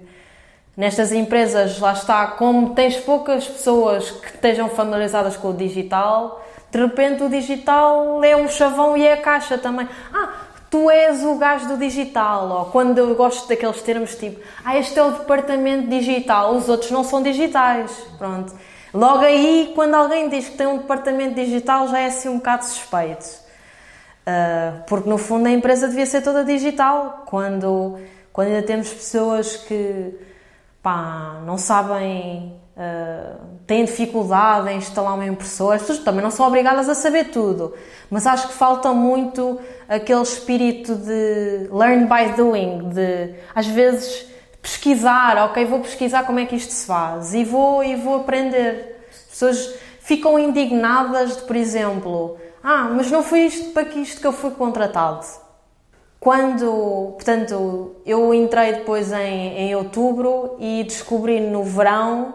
nestas empresas, lá está, como tens poucas pessoas que estejam familiarizadas com o digital, de repente o digital é um chavão e é a caixa também. Ah, tu és o gajo do digital, ou quando eu gosto daqueles termos tipo, ah, este é o departamento digital, os outros não são digitais, pronto. Logo aí, quando alguém diz que tem um departamento digital, já é assim um bocado suspeito. Uh, porque no fundo a empresa devia ser toda digital, quando, quando ainda temos pessoas que pá, não sabem, uh, têm dificuldade em instalar uma impressora, as pessoas também não são obrigadas a saber tudo, mas acho que falta muito aquele espírito de learn by doing, de às vezes pesquisar, ok, vou pesquisar como é que isto se faz e vou, e vou aprender. As pessoas ficam indignadas de, por exemplo, ah, mas não foi isto para que isto que eu fui contratado. Quando, portanto, eu entrei depois em, em outubro e descobri no verão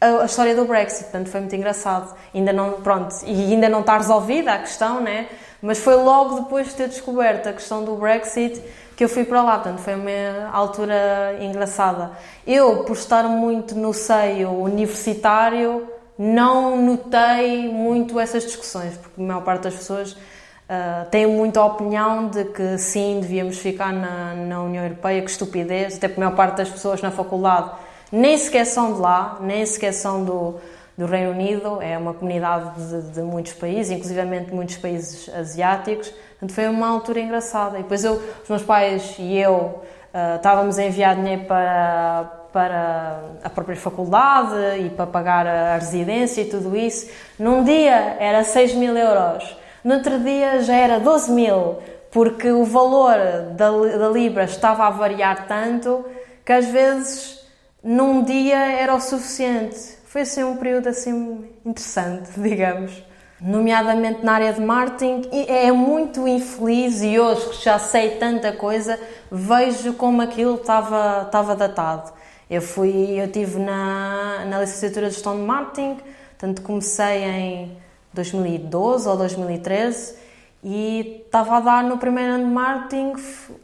a, a, história do Brexit, portanto foi muito engraçado. Ainda não, pronto, e ainda não está resolvida a questão, né? Mas foi logo depois de ter descoberto a questão do Brexit que eu fui para lá, portanto foi uma altura engraçada. Eu, por estar muito no seio universitário, não notei muito essas discussões, porque a maior parte das pessoas uh, tem muita opinião de que sim, devíamos ficar na, na União Europeia, que estupidez, até porque a maior parte das pessoas na faculdade nem sequer são de lá, nem sequer são do, do Reino Unido, é uma comunidade de, de muitos países, inclusivamente muitos países asiáticos, portanto foi uma altura engraçada. E depois eu, os meus pais e eu uh, estávamos a enviar dinheiro para para a própria faculdade e para pagar a residência e tudo isso. Num dia era 6 mil euros, no outro dia já era 12 mil, porque o valor da, da Libra estava a variar tanto que às vezes num dia era o suficiente. foi assim um período assim interessante, digamos. Nomeadamente na área de marketing, é muito infeliz e hoje que já sei tanta coisa, vejo como aquilo estava, estava datado. Eu fui, eu tive na, na licenciatura de gestão de marketing, tanto comecei em 2012 ou 2013 e estava a dar no primeiro ano de marketing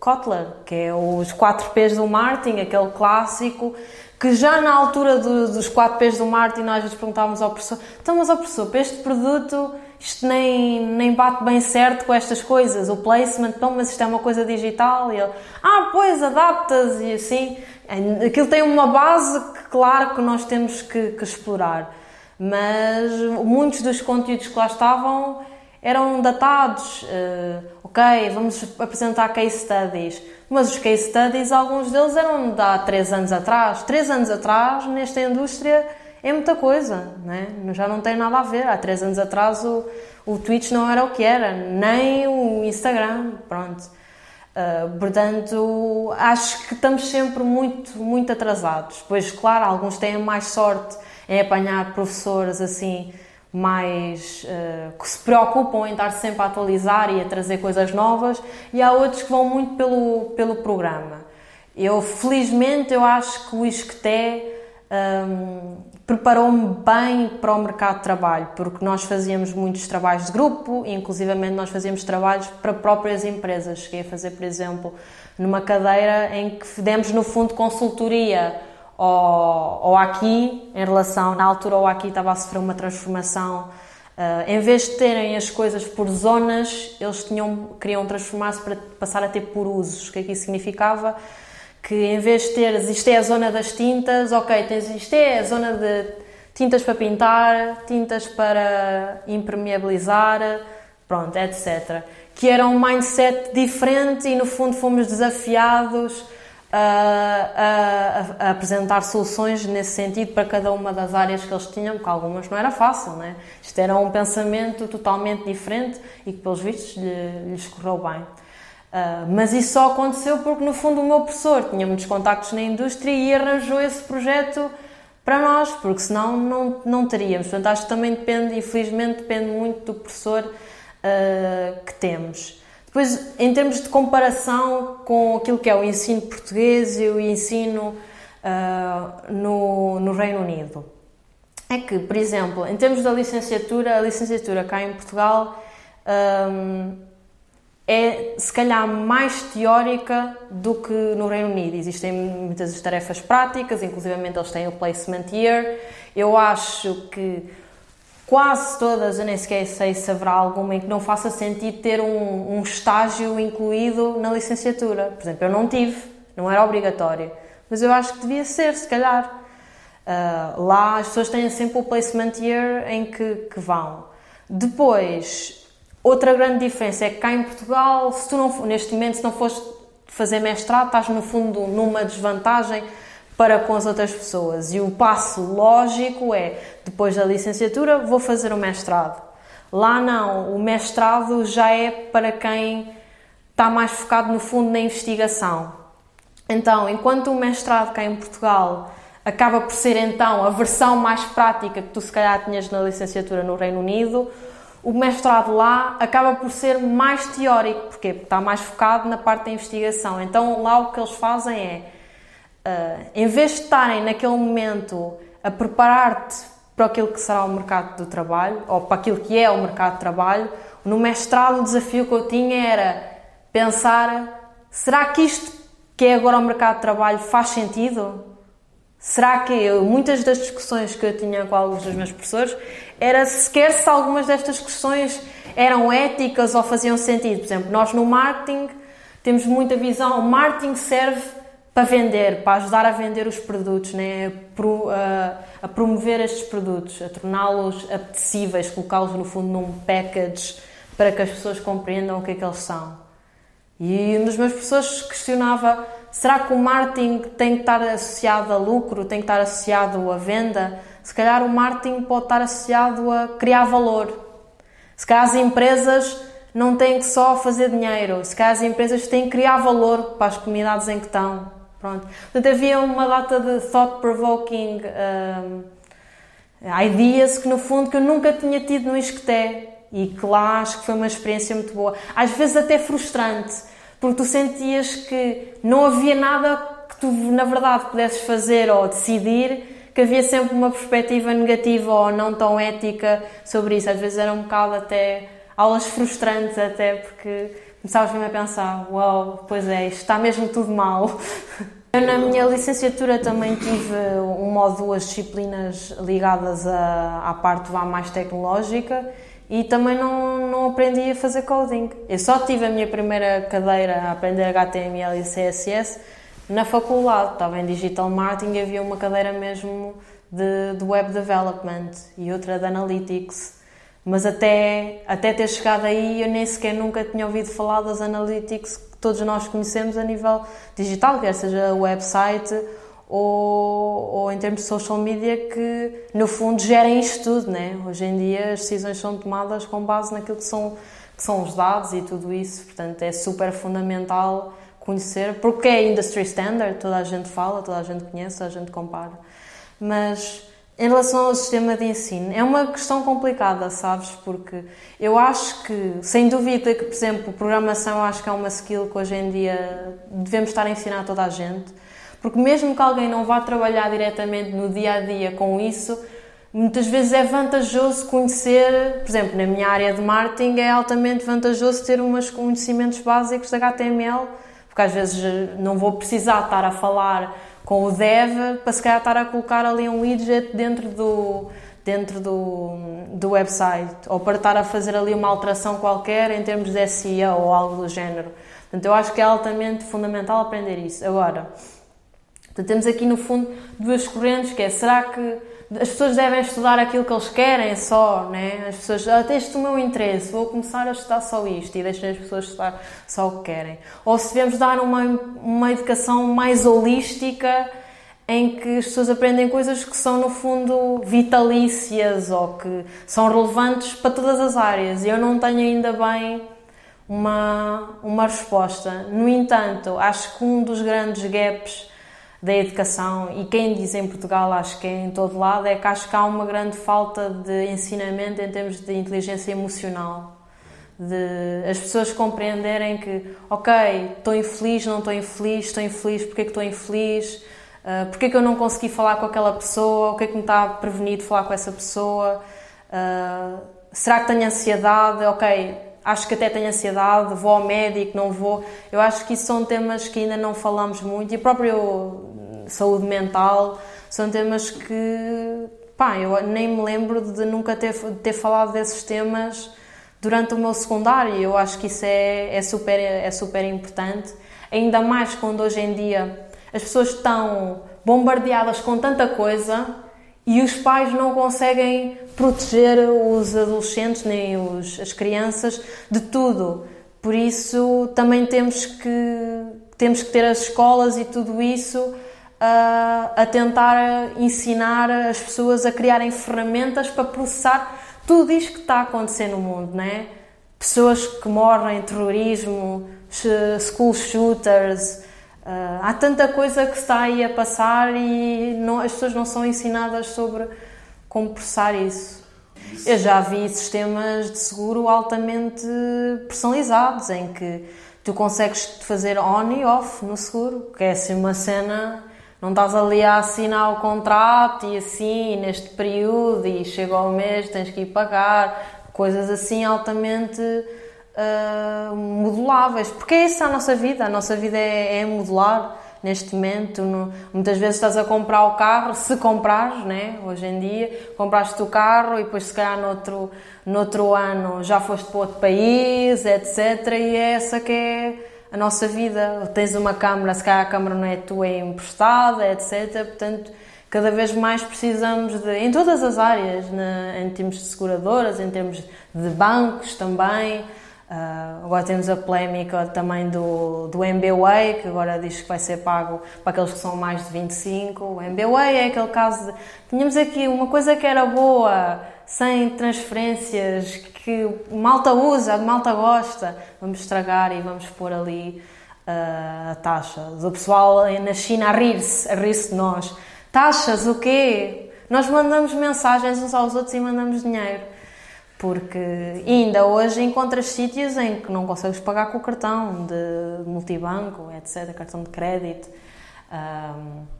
Kotler, que é os 4 P's do marketing, aquele clássico, que já na altura do, dos 4 P's do marketing nós vezes perguntávamos ao professor, então mas ao professor, para este produto isto nem, nem bate bem certo com estas coisas, o placement, então mas isto é uma coisa digital, e ele, ah pois, adaptas. E assim, aquilo tem uma base que claro que nós temos que, que explorar, mas muitos dos conteúdos que lá estavam eram datados. Uh, ok, vamos apresentar case studies. Mas os case studies, alguns deles eram de há 3 anos atrás. 3 anos atrás, nesta indústria, é muita coisa, né? já não tem nada a ver. Há 3 anos atrás o, o Twitch não era o que era, nem o Instagram, pronto. Uh, portanto, acho que estamos sempre muito, muito atrasados. Pois, claro, alguns têm mais sorte em apanhar professores assim mais uh, que se preocupam em estar sempre a atualizar e a trazer coisas novas e há outros que vão muito pelo, pelo programa. Eu, felizmente, eu acho que o ISCTE um, preparou-me bem para o mercado de trabalho, porque nós fazíamos muitos trabalhos de grupo, inclusivamente nós fazíamos trabalhos para próprias empresas. Cheguei a fazer, por exemplo, numa cadeira em que demos, no fundo, consultoria ou, ou aqui, em relação, na altura o aqui estava a sofrer uma transformação, uh, em vez de terem as coisas por zonas, eles tinham, queriam transformar-se para passar a ter por usos. O que é que isso significava? Que em vez de teres, isto é a zona das tintas, ok, tens, isto é a zona de tintas para pintar, tintas para impermeabilizar, pronto, etc. Que era um mindset diferente e no fundo fomos desafiados a, a, a, apresentar soluções nesse sentido para cada uma das áreas que eles tinham, porque algumas não era fácil, né? Isto era um pensamento totalmente diferente e que, pelos vistos, lhe, lhes correu bem. Uh, mas isso só aconteceu porque, no fundo, o meu professor tinha muitos contactos na indústria e arranjou esse projeto para nós, porque senão não, não teríamos. Portanto, acho que também depende, infelizmente, depende muito do professor uh, que temos. Depois, em termos de comparação com aquilo que é o ensino português e o ensino uh, no, no Reino Unido, é que, por exemplo, em termos da licenciatura, a licenciatura cá em Portugal um, ah, é se calhar mais teórica do que no Reino Unido. Existem muitas tarefas práticas, inclusive eles têm o Placement Year. Eu acho que quase todas, eu nem sequer sei se haverá alguma em que não faça sentido ter um, um estágio incluído na licenciatura. Por exemplo, eu não tive, não era obrigatório, mas eu acho que devia ser, se calhar. Uh, lá as pessoas têm sempre o placement year em que, que vão. Depois, outra grande diferença é que cá em Portugal, se tu não, neste momento, se não fores fazer mestrado, estás no fundo numa desvantagem para com as outras pessoas. E o passo lógico é, depois da licenciatura, vou fazer o mestrado. Lá não, o mestrado já é para quem está mais focado no fundo na investigação. Então, enquanto o mestrado cá em Portugal acaba por ser então a versão mais prática que tu se calhar tinhas na licenciatura no Reino Unido, o mestrado lá acaba por ser mais teórico, porque está mais focado na parte da investigação. Então lá o que eles fazem é uh, em vez de estarem naquele momento a preparar-te para aquilo que será o mercado do trabalho, ou para aquilo que é o mercado de trabalho, no mestrado o desafio que eu tinha era pensar: será que isto que é agora o mercado de trabalho faz sentido? Será que eu, muitas das discussões que eu tinha com alguns dos meus professores era sequer se algumas destas questões eram éticas ou faziam sentido. Por exemplo, nós no marketing temos muita visão, o marketing serve para vender, para ajudar a vender os produtos, né? a, promover estes produtos, a torná-los apetecíveis, colocá-los no fundo num package para que as pessoas compreendam o que é que eles são. E um dos meus professores questionava: será que o marketing tem que estar associado a lucro, tem que estar associado à venda? Se calhar o marketing pode estar associado a criar valor. Se calhar as empresas não têm que só fazer dinheiro, se calhar as empresas têm que criar valor para as comunidades em que estão. Pronto. Portanto, havia uma data de thought-provoking um, ideas que no fundo que eu nunca tinha tido no Isqueté e que lá acho que foi uma experiência muito boa. Às vezes até frustrante, porque tu sentias que não havia nada que tu na verdade pudesses fazer ou decidir, que havia sempre uma perspectiva negativa ou não tão ética sobre isso. Às vezes era um bocado até aulas frustrantes até porque começavas mesmo a pensar, uau, wow, pois é, isto está mesmo tudo mal. Eu, na minha licenciatura, também tive uma ou duas disciplinas ligadas à, à parte vá mais tecnológica e também não, não aprendi a fazer coding. Eu só tive a minha primeira cadeira a aprender HTML e CSS na faculdade. Estava em Digital Marketing e havia uma cadeira mesmo de, de Web Development e outra de Analytics. Mas até, até ter chegado aí, eu nem sequer nunca tinha ouvido falar das Analytics todos nós conhecemos a nível digital, quer seja website ou, ou em termos de social media, que no fundo gerem isto tudo. Né? Hoje em dia as decisões são tomadas com base naquilo que são, que são os dados e tudo isso, portanto é super fundamental conhecer, porque é industry standard, toda a gente fala, toda a gente conhece, toda a gente compara. Mas em relação ao sistema de ensino, é uma questão complicada, sabes? Porque eu acho que, sem dúvida, que, por exemplo, programação acho que é uma skill que hoje em dia devemos estar a ensinar a toda a gente. Porque mesmo que alguém não vá trabalhar diretamente no dia a dia com isso, muitas vezes é vantajoso conhecer, por exemplo, na minha área de marketing, é altamente vantajoso ter uns conhecimentos básicos de HTML, porque às vezes não vou precisar estar a falar com o dev para se calhar estar a colocar ali um widget dentro do, dentro do, do website ou para estar a fazer ali uma alteração qualquer em termos de SEO ou algo do género. Portanto, eu acho que é altamente fundamental aprender isso. Agora, temos aqui no fundo duas correntes, que é, será que as pessoas devem estudar aquilo que eles querem só, né? As pessoas, ah, este o meu interesse, vou começar a estudar só isto e deixem as pessoas estudar só o que querem. Ou se devemos dar uma, uma educação mais holística em que as pessoas aprendem coisas que são no fundo vitalícias ou que são relevantes para todas as áreas. E eu não tenho ainda bem uma, uma resposta. No entanto, acho que um dos grandes gaps da educação e quem diz em Portugal, acho que é em todo lado, é que acho que há uma grande falta de ensinamento em termos de inteligência emocional. De as pessoas compreenderem que, ok, estou infeliz, não estou infeliz, estou infeliz, porque é que estou infeliz, uh, porque é que eu não consegui falar com aquela pessoa, o que é que me está prevenido falar com essa pessoa, uh, será que tenho ansiedade, ok, acho que até tenho ansiedade, vou ao médico, não vou. Eu acho que isso são temas que ainda não falamos muito e a própria saúde mental são temas que, pá, eu nem me lembro de nunca ter, ter falado desses temas durante o meu secundário. Eu acho que isso é, é, super, é super importante, ainda mais quando hoje em dia as pessoas estão bombardeadas com tanta coisa e os pais não conseguem proteger os adolescentes nem os, as crianças de tudo. Por isso também temos que temos que ter as escolas e tudo isso a, a tentar ensinar as pessoas a criarem ferramentas para processar tudo isto que está a acontecer no mundo, né? Pessoas que morrem, terrorismo, school shooters, Uh, há tanta coisa que está aí a passar e não, as pessoas não são ensinadas sobre como processar isso. Eu já vi sistemas de seguro altamente personalizados em que tu consegues fazer on e off no seguro, que é assim uma cena, não estás ali a assinar o contrato e assim, neste período, e chega ao mês, tens que ir pagar, coisas assim altamente uh, moduláveis, porque é isso a nossa vida, a nossa vida é, é modular neste momento. No, muitas vezes estás a comprar o carro, se comprares, né? hoje em dia, compraste o carro e depois se calhar no outro, no outro ano já foste para outro país, etc. E é essa que é a nossa vida. Tens uma câmara, se calhar a câmara não é tua, é emprestada, etc. Portanto, cada vez mais precisamos de, em todas as áreas, né? em termos de seguradoras, em termos de bancos também, Uh, agora temos a polémica também do, do MBWay, que agora diz que vai ser pago para aqueles que são mais de 25. O MBWay é aquele caso de. Tínhamos aqui uma coisa que era boa, sem transferências, que malta usa, malta gosta. Vamos estragar e vamos pôr ali uh, a taxa. O pessoal na China a rir-se, a rir-se de nós. Taxas, o quê? nós mandamos mensagens uns aos outros e mandamos dinheiro. Porque ainda hoje encontras sítios em que não consegues pagar com o cartão de multibanco, etc., cartão de crédito. Um,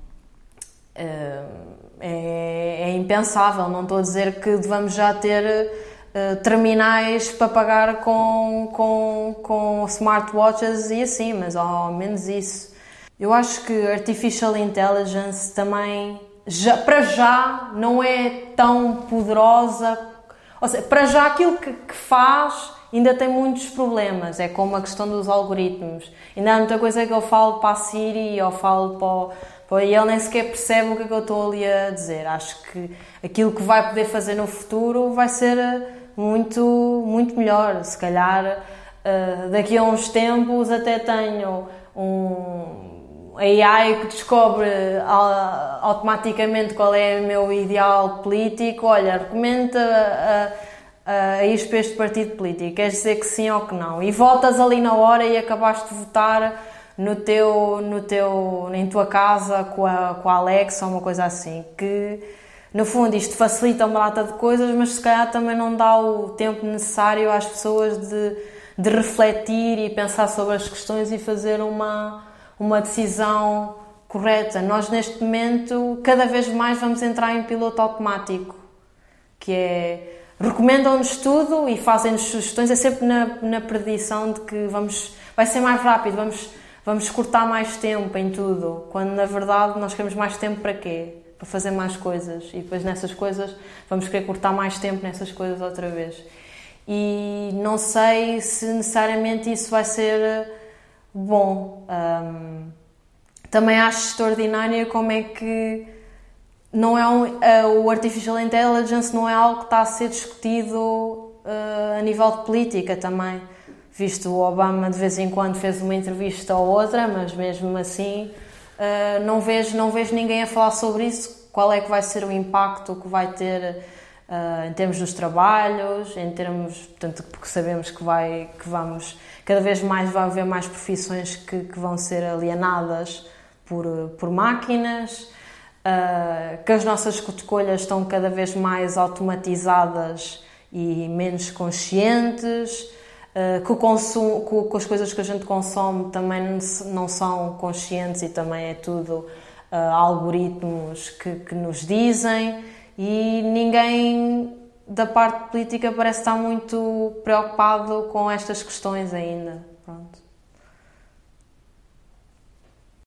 é, é, impensável. Não estou a dizer que devamos já ter uh, terminais para pagar com, com, com smartwatches e assim, mas ao menos isso. Eu acho que artificial intelligence também, já, para já, não é tão poderosa. Ou seja, para já aquilo que, que faz ainda tem muitos problemas. É como a questão dos algoritmos. Ainda há muita coisa que eu falo para a Siri ou falo para o e ele nem sequer percebe o que, é que eu estou ali a dizer. Acho que aquilo que vai poder fazer no futuro vai ser eh, muito, muito melhor. Se calhar uh, daqui a uns tempos até tenho um AI que descobre uh, automaticamente qual é o meu ideal político. Olha, recomenda a, a, a ir para este partido político. Queres dizer que sim ou que não? E votas ali na hora e acabaste de votar no teu, no teu, em tua casa com a, com a Alexa ou uma coisa assim, que no fundo isto facilita uma data de coisas, mas se calhar também não dá o tempo necessário às pessoas de, de refletir e pensar sobre as questões e fazer uma, uma decisão correta. Nós neste momento cada vez mais vamos entrar em piloto automático, que é recomendam-nos tudo e fazem-nos sugestões, é sempre na, na predição de que vamos, vai ser mais rápido, vamos vamos cortar mais tempo em tudo, quando na verdade nós queremos mais tempo para quê? Para fazer mais coisas e depois nessas coisas vamos querer cortar mais tempo nessas coisas outra vez. E não sei se necessariamente isso vai ser bom. Um, também acho extraordinário como é que não é um, uh, o artificial intelligence não é algo que está a ser discutido uh, a nível de política também visto o Obama de vez em quando fez uma entrevista ou outra, mas mesmo assim uh, não, vejo, não vejo ninguém a falar sobre isso. Qual é que vai ser o impacto que vai ter uh, em termos dos trabalhos, em termos, portanto, porque sabemos que vai, que vamos, cada vez mais vai haver mais profissões que, que vão ser alienadas por, por máquinas, uh, que as nossas escolhas estão cada vez mais automatizadas e menos conscientes. Eh, que, o consumo, que, as coisas que a gente consome também não são conscientes e também é tudo algoritmos que, que, nos dizem e ninguém da parte política parece estar muito preocupado com estas questões ainda. Pronto.